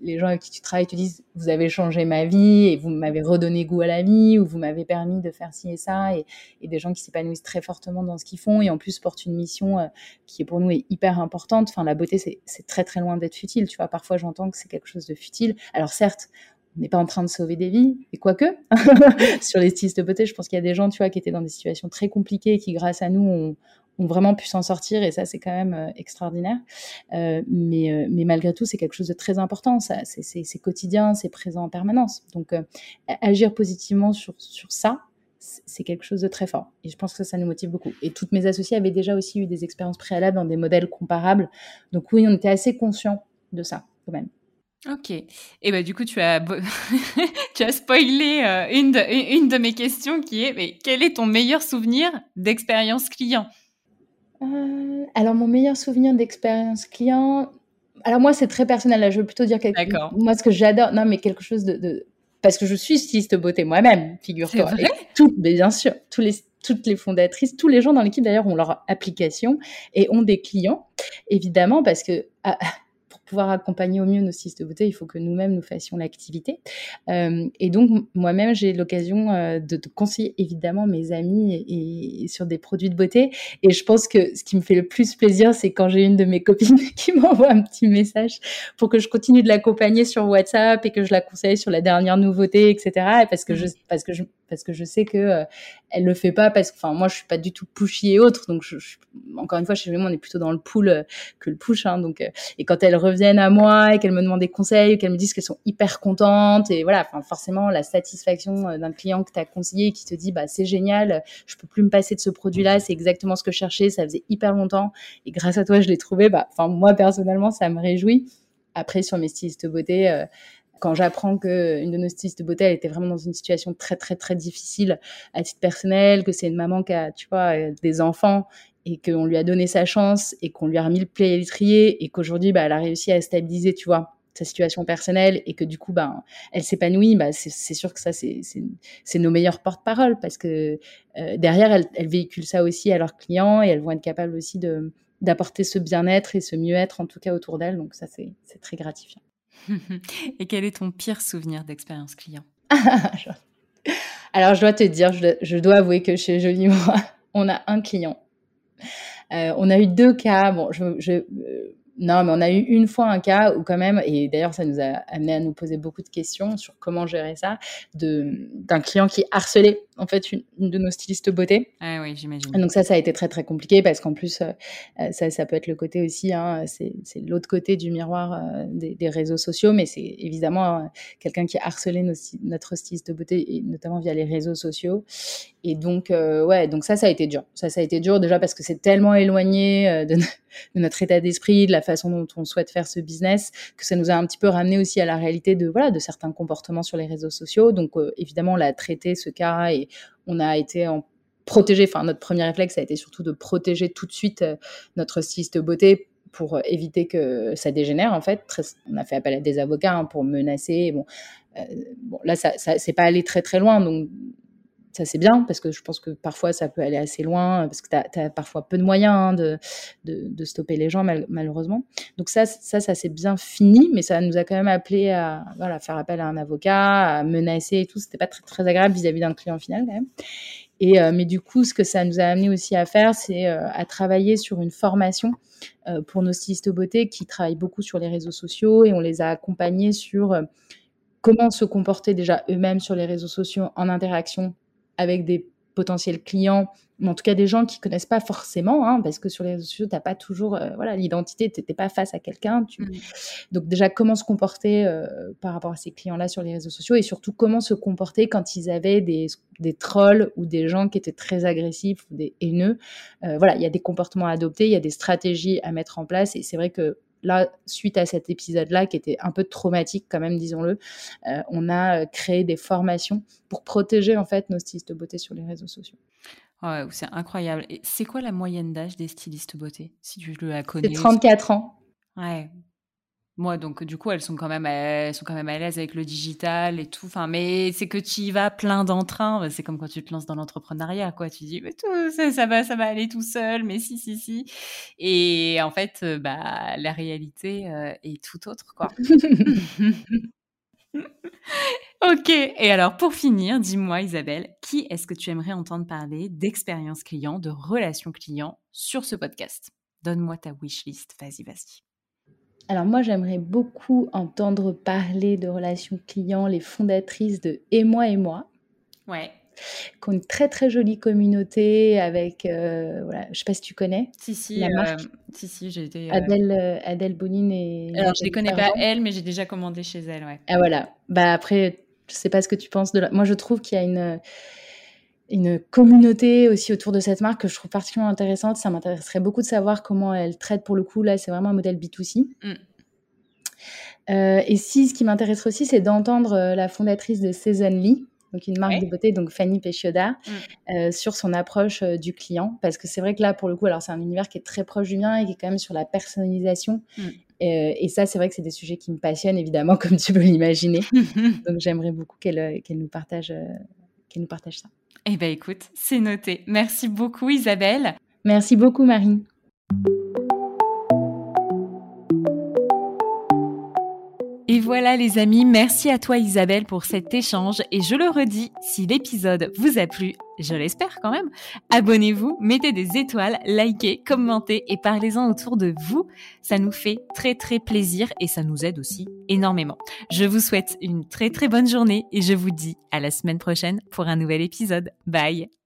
les gens avec qui tu travailles te disent, vous avez changé ma vie et vous m'avez redonné goût à la vie ou vous m'avez permis de faire ci et ça, et, des gens qui s'épanouissent très fortement dans ce qu'ils font et en plus portent une mission euh, qui est pour nous est hyper importante. Enfin, la beauté, c'est très très loin d'être futile. Tu vois, parfois j'entends que c'est quelque chose de futile. Alors certes, on n'est pas en train de sauver des vies, et quoique, sur les stylistes de beauté, je pense qu'il y a des gens, tu vois, qui étaient dans des situations très compliquées et qui, grâce à nous, ont, vraiment pu s'en sortir, et ça, c'est quand même euh, extraordinaire. Euh, mais, euh, mais malgré tout, c'est quelque chose de très important, c'est quotidien, c'est présent en permanence. Donc, agir positivement sur, ça, c'est quelque chose de très fort. Et je pense que ça, ça nous motive beaucoup. Et toutes mes associées avaient déjà aussi eu des expériences préalables dans des modèles comparables. Donc oui, on était assez conscients de ça, quand même. Ok. Et ben du coup, tu as, tu as spoilé euh, une, de, une de mes questions qui est mais quel est ton meilleur souvenir d'expérience client? Euh, Alors, mon meilleur souvenir d'expérience client, alors moi, c'est très personnel. Là, je veux plutôt dire quelque chose. Moi, ce que j'adore, non, mais quelque chose de, Parce que je suis styliste beauté moi-même, figure-toi. Toutes, bien sûr, tous les, toutes les fondatrices, tous les gens dans l'équipe d'ailleurs ont leur application et ont des clients, évidemment, parce que. Ah, pouvoir accompagner au mieux nos stylistes de beauté, il faut que nous-mêmes nous fassions l'activité. Euh, et donc, moi-même, j'ai l'occasion euh, de, conseiller évidemment mes amis et, sur des produits de beauté. Et je pense que ce qui me fait le plus plaisir, c'est quand j'ai une de mes copines qui m'envoie un petit message pour que je continue de l'accompagner sur WhatsApp et que je la conseille sur la dernière nouveauté, etc. Parce que je, mmh. parce que je, parce que je sais que euh, elle le fait pas parce que, enfin, moi, je suis pas du tout pushy et autres. Donc, je, encore une fois, chez moi, on est plutôt dans le pull que le push. Hein, donc, et quand elle revient viennent à moi et qu'elles me demandent des conseils, qu'elles me disent qu'elles sont hyper contentes. Et voilà, forcément, la satisfaction euh, d'un client que tu as conseillé qui te dit, bah, c'est génial, je peux plus me passer de ce produit-là, c'est exactement ce que je cherchais, ça faisait hyper longtemps. Et grâce à toi, je l'ai trouvé. Bah, enfin, moi, personnellement, ça me réjouit. Après, sur mes stylistes beauté, euh, quand j'apprends qu'une de nos stylistes beauté, elle était vraiment dans une situation très, très, très difficile à titre personnel, que c'est une maman qui a, tu vois, euh, des enfants et qu'on lui a donné sa chance et qu'on lui a remis le pied à l'étrier et qu'aujourd'hui, bah, elle a réussi à stabiliser, tu vois, sa situation personnelle et que du coup, bah, elle s'épanouit, bah, c'est sûr que ça, c'est nos meilleurs porte-parole parce que euh, derrière, elles, elle véhiculent ça aussi à leurs clients et elles vont être capables aussi de d'apporter ce bien-être et ce mieux-être en tout cas autour d'elles. Donc ça, c'est très gratifiant. et quel est ton pire souvenir d'expérience client? Alors, je dois te dire, je, je dois avouer que chez Jolie Moi, on a un client euh, on a eu deux cas. Euh, non, mais on a eu une fois un cas où quand même, et d'ailleurs ça nous a amené à nous poser beaucoup de questions sur comment gérer ça, d'un client qui harcelait en fait une, de nos stylistes beauté. Ah oui, j'imagine. Donc ça, ça a été très très compliqué parce qu'en plus, euh, euh, ça, ça, peut être le côté aussi, hein, c'est l'autre côté du miroir euh, des, réseaux sociaux, mais c'est évidemment quelqu'un qui a harcelé notre styliste de beauté, et notamment via les réseaux sociaux. Et donc, ouais, donc ça, ça a été dur. Ça, ça a été dur déjà parce que c'est tellement éloigné de, de, notre état d'esprit, de la façon dont on souhaite faire ce business, que ça nous a un petit peu ramené aussi à la réalité de voilà de certains comportements sur les réseaux sociaux. Donc, évidemment, on l'a traité ce cas et on a été en protégé. Enfin, notre premier réflexe a été surtout de protéger tout de suite euh, notre styliste beauté pour éviter que ça dégénère en fait. on a fait appel à des avocats hein, pour menacer. Bon, euh, bon là, ça, ça c'est pas allé très très loin, donc ça c'est bien parce que je pense que parfois ça peut aller assez loin parce que tu as, parfois peu de moyens hein, de, stopper les gens malheureusement. Donc ça, ça, ça s'est bien fini, mais ça nous a quand même appelé à faire appel à un avocat, à menacer et tout. C'était pas très, très agréable vis-à-vis d'un client final quand même. Et, euh, mais du coup, ce que ça nous a amené aussi à faire, c'est euh, à travailler sur une formation euh, pour nos stylistes beauté qui travaillent beaucoup sur les réseaux sociaux et on les a accompagnés sur comment se comporter déjà eux-mêmes sur les réseaux sociaux en interaction avec des potentiels clients en tout cas des gens qui connaissent pas forcément, hein, parce que sur les réseaux sociaux, tu n'as pas toujours, euh, voilà, l'identité, tu n'es pas face à quelqu'un. Tu... Mmh. Donc déjà, comment se comporter euh, par rapport à ces clients-là sur les réseaux sociaux, et surtout comment se comporter quand ils avaient des, des trolls ou des gens qui étaient très agressifs ou des haineux. Euh, voilà, il y a des comportements à adopter, il y a des stratégies à mettre en place, et c'est vrai que là, suite à cet épisode-là, qui était un peu traumatique quand même, disons-le, on a créé des formations pour protéger en fait nos stylistes beauté sur les réseaux sociaux. Ouais, c'est incroyable. C'est quoi la moyenne d'âge des stylistes beauté, si tu la connais? C'est 34 ans. Ouais. Moi, donc, du coup, elles sont quand même, elles sont quand même à l'aise avec le digital et tout. Enfin, mais c'est que tu y vas plein d'entrain. C'est comme quand tu te lances dans l'entrepreneuriat, quoi. Tu dis, mais tout, ça, va, ça va aller tout seul. Mais si, si, si. Et en fait, euh, bah, la réalité euh, est tout autre, quoi. ok, et alors pour finir, dis-moi Isabelle, qui est-ce que tu aimerais entendre parler d'expérience client, de relations client sur ce podcast? Donne-moi ta wishlist, vas-y, vas-y. Alors moi, j'aimerais beaucoup entendre parler de relations clients, les fondatrices de Et moi et moi. Ouais qui ont une très très jolie communauté avec, euh, voilà, je sais pas si tu connais. Si si, la marque. Euh, si si, j'ai été. Euh, Adèle, Adèle Bonine et. Alors je les connais pas elle, mais j'ai déjà commandé chez elle, ouais. Ah voilà. Bah après, je sais pas ce que tu penses de la. Moi je trouve qu'il y a une une communauté aussi autour de cette marque que je trouve particulièrement intéressante. Ça m'intéresserait beaucoup de savoir comment elle traite pour le coup. Là, c'est vraiment un modèle B2C. Mm. et si, ce qui m'intéresse aussi, c'est d'entendre la fondatrice de Seasonly, donc une marque de beauté, donc Fanny Péchioda, mm. euh, sur son approche euh, du client. Parce que c'est vrai que là, pour le coup, alors c'est un univers qui est très proche du mien et qui est quand même sur la personnalisation. Mm. Euh, et ça, c'est vrai que c'est des sujets qui me passionnent, évidemment, comme tu peux l'imaginer. donc j'aimerais beaucoup qu'elle nous, partage, qu'elle nous partage ça. Eh bien, écoute, c'est noté. Merci beaucoup, Isabelle. Merci beaucoup, Marine. Et voilà les amis, merci à toi Isabelle pour cet échange et je le redis, si l'épisode vous a plu, je l'espère quand même, abonnez-vous, mettez des étoiles, likez, commentez et parlez-en autour de vous. Ça nous fait très très plaisir et ça nous aide aussi énormément. Je vous souhaite une très très bonne journée et je vous dis à la semaine prochaine pour un nouvel épisode. Bye